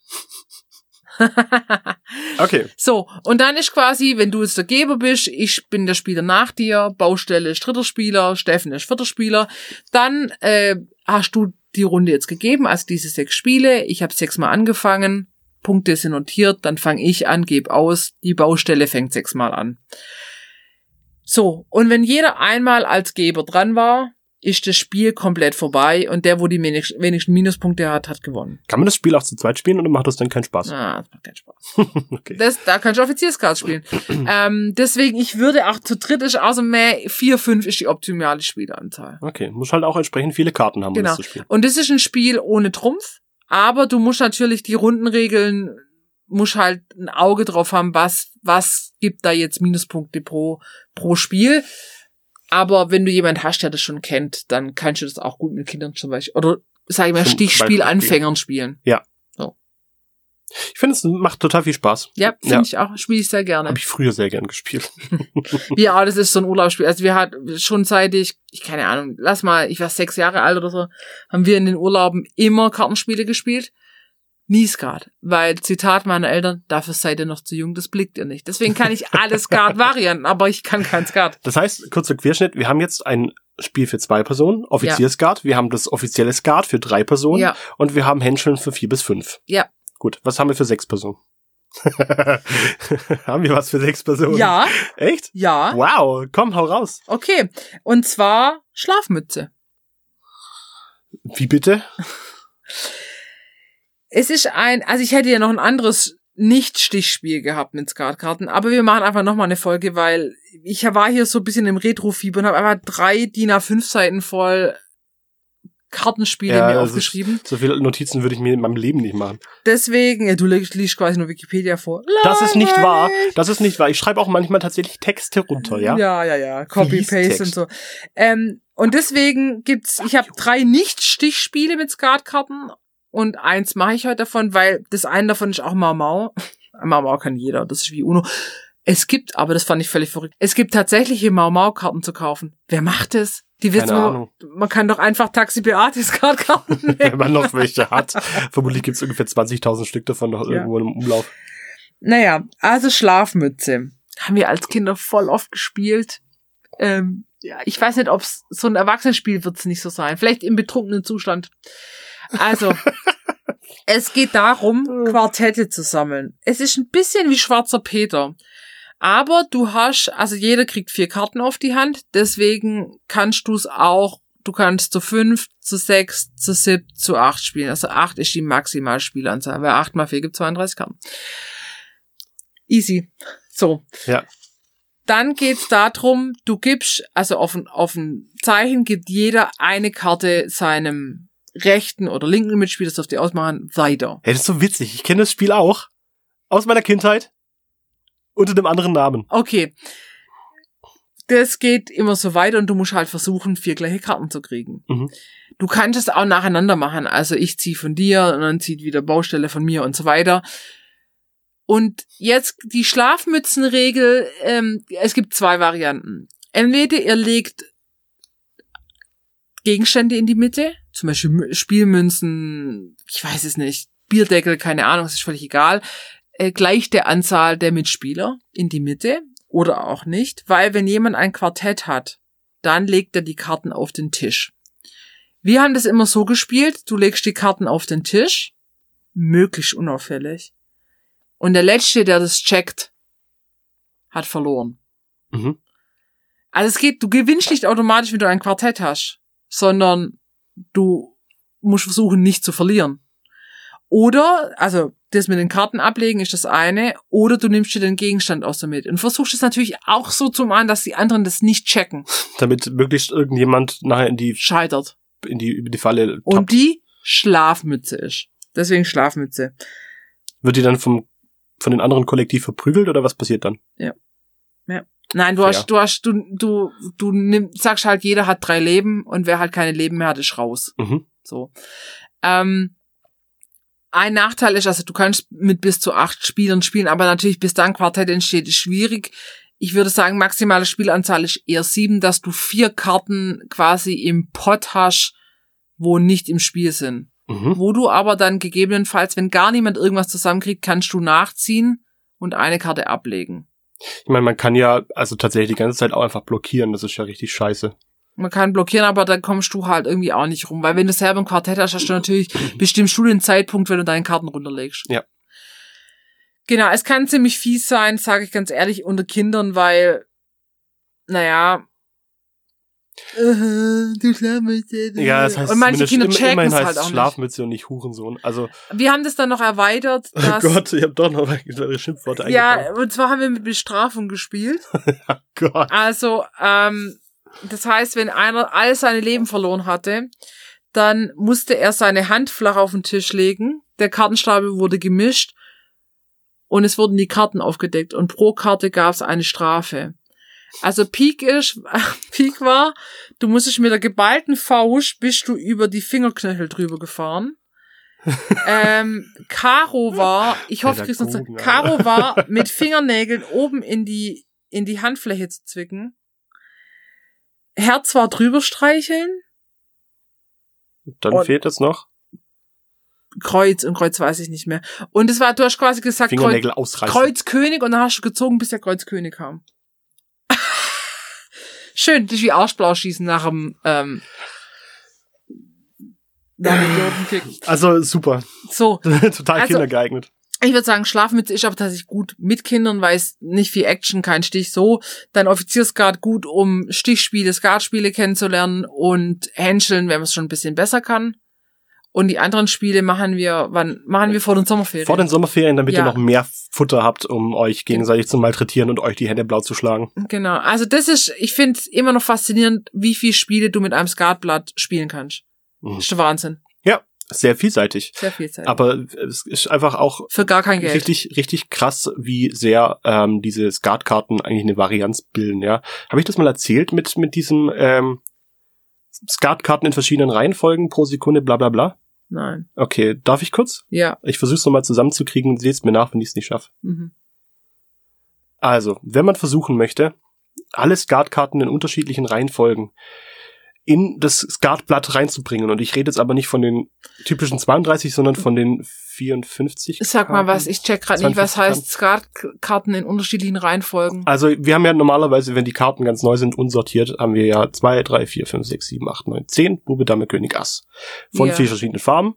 (laughs) Okay. So, und dann ist quasi, wenn du jetzt der Geber bist, ich bin der Spieler nach dir, Baustelle ist dritter Spieler, Steffen ist vierter Spieler, dann äh, hast du die Runde jetzt gegeben, also diese sechs Spiele, ich habe sechsmal angefangen, Punkte sind notiert, dann fange ich an, gebe aus, die Baustelle fängt sechsmal an. So, und wenn jeder einmal als Geber dran war, ist das Spiel komplett vorbei und der, wo die wenig- wenigsten Minuspunkte hat, hat gewonnen. Kann man das Spiel auch zu zweit spielen oder macht das dann keinen Spaß? Ah, das macht keinen Spaß. (laughs) Okay. Das, da kannst du Offizierscards spielen. (clears throat) ähm, deswegen, ich würde auch zu dritt ist außer mehr, vier, fünf ist die optimale Spieleranzahl. Okay. Muss halt auch entsprechend viele Karten haben, um Genau. das zu spielen. Und das ist ein Spiel ohne Trumpf, aber du musst natürlich die Rundenregeln, musst halt ein Auge drauf haben, was, was gibt da jetzt Minuspunkte pro, pro Spiel. Aber wenn du jemand hast, der das schon kennt, dann kannst du das auch gut mit Kindern zum Beispiel, oder sag ich mal, Stichspielanfängern spielen. Ich finde, es macht total viel Spaß. Ja, finde Ja. ich auch, spiele ich sehr gerne. Habe ich früher sehr gern gespielt. (laughs) Ja, das ist so ein Urlaubsspiel. Also wir hatten schon seit ich, ich keine Ahnung, lass mal, ich war sechs Jahre alt oder so, haben wir in den Urlauben immer Kartenspiele gespielt. Nie Skat. Weil, Zitat meiner Eltern, dafür seid ihr noch zu jung, das blickt ihr nicht. Deswegen kann ich alle Skat-Varianten, aber ich kann kein Skat. Das heißt, kurzer Querschnitt, wir haben jetzt ein Spiel für zwei Personen, Offiziersguard, wir haben das offizielle Skat für drei Personen Ja. und wir haben Händscheln für vier bis fünf. Ja. Gut, was haben wir für sechs Personen? (laughs) haben wir was für sechs Personen? Ja, Echt? ja. Wow, komm, hau raus. Okay. Und zwar Schlafmütze. Wie bitte? (laughs) Es ist ein, also ich hätte ja noch ein anderes nicht-Stichspiel gehabt mit Skatkarten, aber wir machen einfach nochmal eine Folge, weil ich war hier so ein bisschen im Retro-Fieber und habe einfach drei DIN A5 Seiten voll Kartenspiele Ja, mir aufgeschrieben. So viele Notizen würde ich mir in meinem Leben nicht machen. Deswegen, du liest quasi nur Wikipedia vor. Das ist nicht wahr. Das ist nicht wahr. Ich schreibe auch manchmal tatsächlich Texte runter, ja? Ja, ja, ja. Copy-Paste und so. Ähm, und deswegen gibt's, ich habe drei Nicht-Stichspiele mit Skatkarten und eins mache ich heute davon, weil das eine davon ist auch Mau Mau. Mau Mau kann jeder, das ist wie Uno. Es gibt, aber das fand ich völlig verrückt, es gibt tatsächliche Mau Mau Karten zu kaufen. Wer macht das? Die wissen, man, man kann doch einfach Taxi Beate Skatkarten (laughs) Wenn nehmen. man noch welche hat. Vermutlich gibt es ungefähr 20.000 Stück davon noch Ja. irgendwo im Umlauf. Naja, also Schlafmütze. Haben wir als Kinder voll oft gespielt. Ähm, ja, ich weiß nicht, ob es so ein Erwachsenenspiel wird es nicht so sein. Vielleicht im betrunkenen Zustand. Also, es geht darum, Quartette zu sammeln. Es ist ein bisschen wie Schwarzer Peter. Aber du hast, also jeder kriegt vier Karten auf die Hand, deswegen kannst du es auch, du kannst zu fünf, zu sechs, zu sieb, zu acht spielen. Also acht ist die Maximalspielanzahl, weil acht mal vier gibt 32 Karten. Easy. So. Ja. Dann geht's darum, du gibst, also auf auf ein Zeichen gibt jeder eine Karte seinem rechten oder linken Mitspieler, das dürft ihr ausmachen, weiter. Hey, das ist so witzig. Ich kenne das Spiel auch. Aus meiner Kindheit. Unter einem anderen Namen. Okay. Das geht immer so weiter und du musst halt versuchen, vier gleiche Karten zu kriegen. Mhm. Du kannst es auch nacheinander machen. Also ich zieh von dir und dann zieht wieder Baustelle von mir und so weiter. Und jetzt die Schlafmützenregel, ähm, es gibt zwei Varianten. Entweder ihr legt Gegenstände in die Mitte, zum Beispiel Mü- Spielmünzen, ich weiß es nicht, Bierdeckel, keine Ahnung, es ist völlig egal, äh, gleich der Anzahl der Mitspieler in die Mitte oder auch nicht, weil wenn jemand ein Quartett hat, dann legt er die Karten auf den Tisch. Wir haben das immer so gespielt, du legst die Karten auf den Tisch, möglichst unauffällig, und der Letzte, der das checkt, hat verloren. Mhm. Also es geht, du gewinnst nicht automatisch, wenn du ein Quartett hast, sondern du musst versuchen, nicht zu verlieren. Oder, also das mit den Karten ablegen ist das eine, oder du nimmst dir den Gegenstand aus der Mitte und versuchst es natürlich auch so zu machen, dass die anderen das nicht checken. (laughs) Damit möglichst irgendjemand nachher in die, Scheitert. in die, über die Falle Und tappt. die Schlafmütze ist. Deswegen Schlafmütze. Wird die dann vom, von den anderen Kollektiv verprügelt oder was passiert dann? Nein, du Fair. hast, du hast, du, du, du nimm, sagst halt, jeder hat drei Leben und wer halt keine Leben mehr hat, ist raus. Mhm. So. Ähm, ein Nachteil ist, also du kannst mit bis zu acht Spielern spielen, aber natürlich bis dann Quartett entsteht, ist schwierig. Ich würde sagen, maximale Spielanzahl ist eher sieben, dass du vier Karten quasi im Pot hast, wo nicht im Spiel sind. Mhm. Wo du aber dann gegebenenfalls, wenn gar niemand irgendwas zusammenkriegt, kannst du nachziehen und eine Karte ablegen. Ich meine, man kann ja also tatsächlich die ganze Zeit auch einfach blockieren. Das ist ja richtig scheiße. Man kann blockieren, aber dann kommst du halt irgendwie auch nicht rum. Weil wenn du selber ein Quartett hast, hast du natürlich (laughs) bestimmst du den Zeitpunkt, wenn du deine Karten runterlegst. Ja. Genau, es kann ziemlich fies sein, sage ich ganz ehrlich, unter Kindern, weil, naja. Äh, du Schlafmütze. Ja, das heißt und manche Kinder checken immerhin es heißt halt es nicht. Schlafmütze und nicht Hurensohn. Also, Wir haben das dann noch erweitert, (laughs) oh Gott, ich habe doch noch weitere Schimpfworte ja, eingebaut. und zwar haben wir mit Bestrafung gespielt. (laughs) Gott. Also, ähm, das heißt, wenn einer all seine Leben verloren hatte, dann musste er seine Hand flach auf den Tisch legen. Der Kartenstapel wurde gemischt und es wurden die Karten aufgedeckt und pro Karte gab es eine Strafe. Also Peak ist, (laughs) Peak war, du musstest mit der geballten Faust bist du über die Fingerknöchel drüber gefahren. (laughs) ähm, Karo war, ich hoffe, du kriegst noch Karo war (laughs) mit Fingernägeln oben in die in die Handfläche zu zwicken. Herz war drüber streicheln, Dann und- fehlt es noch. Kreuz und Kreuz weiß ich nicht mehr. Und es war, du hast quasi gesagt, Kreuz. Kreuzkönig und dann hast du gezogen, bis der Kreuzkönig kam. Schön, ist wie Arschblau schießen nach dem, ähm, nach dem Idiotenkick. Also super. So, (laughs) Total Also- kindergeeignet. ich würde sagen, Schlafmütze ist aber tatsächlich gut mit Kindern, weil es nicht viel Action, kein Stich so. Dann Offiziersguard gut, um Stichspiele, Skatspiele kennenzulernen und Hänscheln, wenn man es schon ein bisschen besser kann. Und die anderen Spiele machen wir, wann machen wir vor den Sommerferien? Vor den Sommerferien, damit Ja. ihr noch mehr Futter habt, um euch gegenseitig zu malträtieren und euch die Hände blau zu schlagen. genau. Also das ist, ich finde es immer noch faszinierend, wie viele Spiele du mit einem Skatblatt spielen kannst. Mhm. Das ist der Wahnsinn. Ja, sehr vielseitig. Sehr viel Zeit. Aber es ist einfach auch Für gar kein Geld. richtig, richtig krass, wie sehr ähm, diese Skatkarten eigentlich eine Varianz bilden, ja. Habe ich das mal erzählt mit, mit diesen ähm, Skatkarten in verschiedenen Reihenfolgen pro Sekunde, bla bla bla? Nein. Okay, darf ich kurz? Ja. Ich versuche es nochmal zusammenzukriegen, seht's mir nach, wenn ich es nicht schaffe. Mhm. Also, wenn man versuchen möchte, alle Skatkarten in unterschiedlichen Reihenfolgen in das Skatblatt reinzubringen, und ich rede jetzt aber nicht von den typischen 32, sondern von den 54. Sag mal was, ich check gerade nicht, was 52 heißt Skatkarten in unterschiedlichen Reihenfolgen. Also wir haben ja normalerweise, wenn die Karten ganz neu sind, unsortiert, haben wir ja zwei, drei, vier, fünf, sechs, sieben, acht, neun, zehn, Bube, Dame, König, Ass. Von Ja. vier verschiedenen Farben.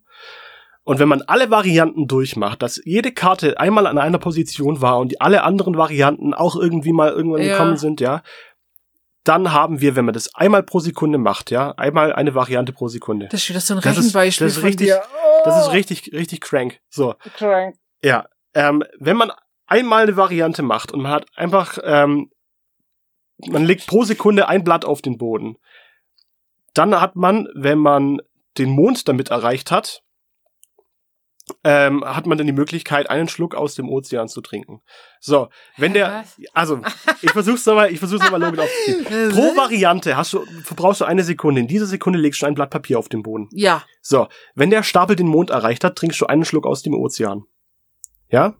Und wenn man alle Varianten durchmacht, dass jede Karte einmal an einer Position war und die alle anderen Varianten auch irgendwie mal irgendwann Ja. gekommen sind, ja, dann haben wir, wenn man das einmal pro Sekunde macht, ja, einmal eine Variante pro Sekunde. Das ist wieder so ein Das ist- Rechenbeispiel das ist von richtig- dir. Das ist richtig, richtig crank. So. Crank. Ja, ähm, wenn man einmal eine Variante macht und man hat einfach, ähm, man legt pro Sekunde ein Blatt auf den Boden, dann hat man, wenn man den Mond damit erreicht hat, ähm, hat man dann die Möglichkeit, einen Schluck aus dem Ozean zu trinken. So, wenn der, also, ich versuch's nochmal, ich versuch's nochmal logisch aufzuziehen. (laughs) Pro Variante hast du, verbrauchst du eine Sekunde. In dieser Sekunde legst du ein Blatt Papier auf den Boden. Ja. So, wenn der Stapel den Mond erreicht hat, trinkst du einen Schluck aus dem Ozean. Ja?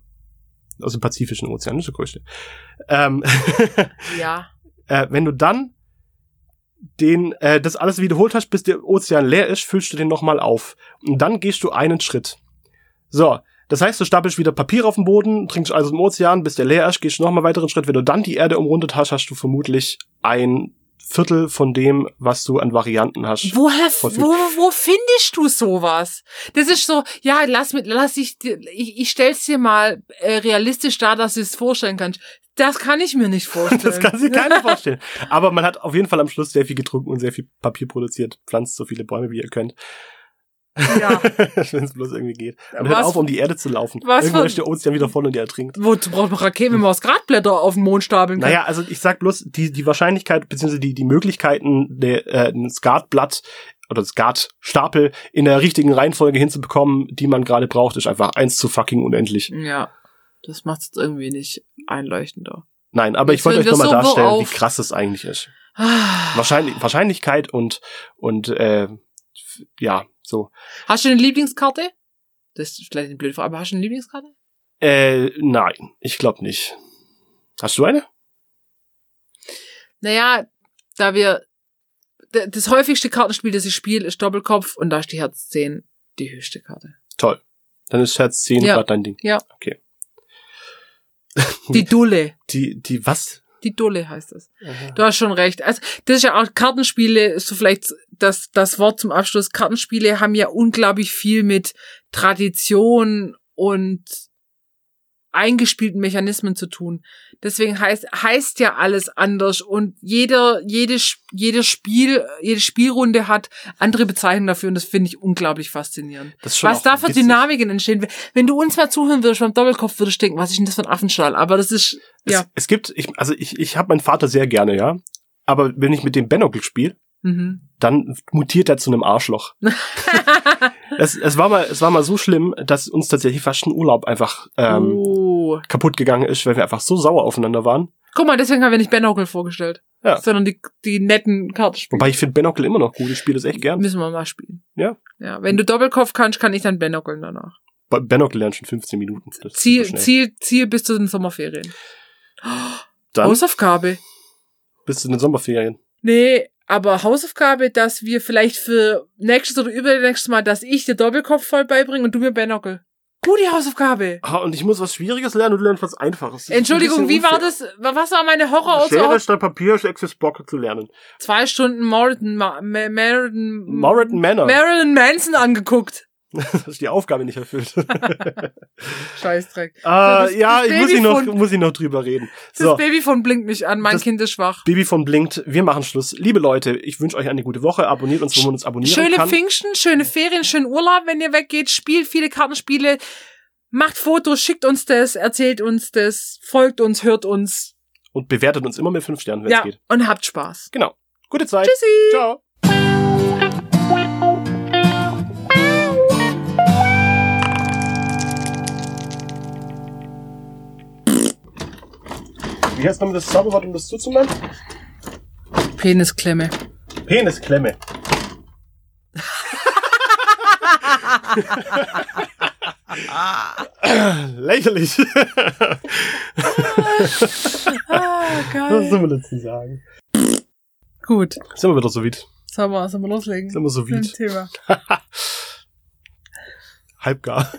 Aus dem Pazifischen Ozean, das ist der größte. Ähm, (laughs) Ja. äh, wenn du dann den, äh, das alles wiederholt hast, bis der Ozean leer ist, füllst du den nochmal auf. Und dann gehst du einen Schritt. So, das heißt, du stapelst wieder Papier auf den Boden, trinkst also im Ozean, bis der leer ist, gehst nochmal einen weiteren Schritt. Wenn du dann die Erde umrundet hast, hast du vermutlich ein Viertel von dem, was du an Varianten hast. Woher, wo, wo findest du sowas? Das ist so, ja, lass mit, lass ich, ich, ich stell's dir mal äh, realistisch dar, dass du es vorstellen kannst. Das kann ich mir nicht (laughs) vorstellen. Das kann sich keiner vorstellen. Aber man hat auf jeden Fall am Schluss sehr viel getrunken und sehr viel Papier produziert. Pflanzt so viele Bäume, wie ihr könnt. Ja. (laughs) Wenn es bloß irgendwie geht. Und hört auf, um die Erde zu laufen. was Irgendwann ist der Ozean wieder voll und ihr ertrinkt. Wozu braucht man Raketen, wenn man aus Gradblätter auf den Mond stapeln kann? Naja, also ich sag bloß, die, die Wahrscheinlichkeit, beziehungsweise die, die Möglichkeiten, der, äh, ein Skatblatt oder Skatstapel in der richtigen Reihenfolge hinzubekommen, die man gerade braucht, ist einfach eins zu fucking unendlich. Ja. Das macht es irgendwie nicht einleuchtender. Nein, aber Jetzt ich wollte euch nochmal so darstellen, auf. wie krass es eigentlich ist. Ah. Wahrscheinlich, Wahrscheinlichkeit und, und äh, ja, so. Hast du eine Lieblingskarte? Das ist vielleicht eine blöde Frage, aber hast du eine Lieblingskarte? Äh, nein, ich glaube nicht. Hast du eine? Naja, da wir das häufigste Kartenspiel, das ich spiele, ist Doppelkopf und da ist die Herz 10 die höchste Karte. Toll. Dann ist Herz 10 Ja. grad dein Ding. Ja. Okay. Die (laughs) Dulle. Die, die, was? Die Dulle heißt das. Du hast schon recht. Also, das ist ja auch Kartenspiele, so vielleicht das, das Wort zum Abschluss. Kartenspiele haben ja unglaublich viel mit Tradition und eingespielten Mechanismen zu tun. Deswegen heißt, heißt ja alles anders und jeder, jede, jedes Spiel, jede Spielrunde hat andere Bezeichnungen dafür und das finde ich unglaublich faszinierend. Was da für witzig. Dynamiken entstehen. Wenn du uns mal zuhören würdest beim Doppelkopf, würdest du denken, was ist denn das für ein Affenstall? Aber das ist, ja. Es, es gibt, ich, also ich, ich habe meinen Vater sehr gerne, ja. Aber wenn ich mit dem Benokel spiele, Mhm. dann mutiert er zu einem Arschloch. (laughs) es, es, war mal, es war mal so schlimm, dass uns tatsächlich fast ein Urlaub einfach ähm, oh. kaputt gegangen ist, weil wir einfach so sauer aufeinander waren. Guck mal, deswegen haben wir nicht Benokel vorgestellt. Ja. Sondern die, die netten Kartenspiele. Wobei ich finde Benokel immer noch gut, ich spiele das echt gern. Müssen wir mal spielen. Ja. Ja, wenn du Doppelkopf kannst, kann ich dann Benokeln danach. Bei Benokel lernt schon 15 Minuten. Ziel. Ziel, Ziel bis zu den Sommerferien. Dann Hausaufgabe. bis zu den Sommerferien. Nee, aber Hausaufgabe, dass wir vielleicht für nächstes oder übernächstes Mal, dass ich dir Doppelkopf voll beibringe und du mir Benokel. Gute Hausaufgabe. Ah, und ich muss was Schwieriges lernen und du lernst was Einfaches. Ein Entschuldigung, bisschen wie war unfair. das? Was war meine Horror? Schere statt Papier Access Block zu lernen. Zwei Stunden Marilyn, Ma Marilyn, Marilyn Manor. Marilyn Manson angeguckt. (laughs) Das ist die Aufgabe nicht erfüllt. (laughs) Scheißdreck. (laughs) Ah, das- ja, ich muss Baby ich noch, von- muss ich noch drüber reden. Das So, Babyphone blinkt mich an, mein Kind ist schwach. Baby von Blinkt, wir machen Schluss. Liebe Leute, ich wünsche euch eine gute Woche. Abonniert uns, wo man uns abonnieren Schöne kann. Pfingsten, schöne Ferien, schönen Urlaub, wenn ihr weggeht, spielt viele Kartenspiele, macht Fotos, schickt uns das, erzählt uns das, folgt uns, hört uns. Und bewertet uns immer mit fünf Sternen, wenn es Ja, geht. und habt Spaß. Genau. Gute Zeit. Tschüssi! Ciao. Wie heißt nochmal das Zauberwort, um das zuzumachen? Penisklemme. Penisklemme. (laughs) Lächerlich. Ah, Was geil. soll man dazu sagen? Gut. Sind wir wieder so weit? Sollen wir, sollen wir loslegen? Sind wir so weit? Thema. (laughs) Halbgar.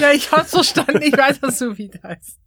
Ja, ich hab's verstanden. Ich weiß, was so wie heißt.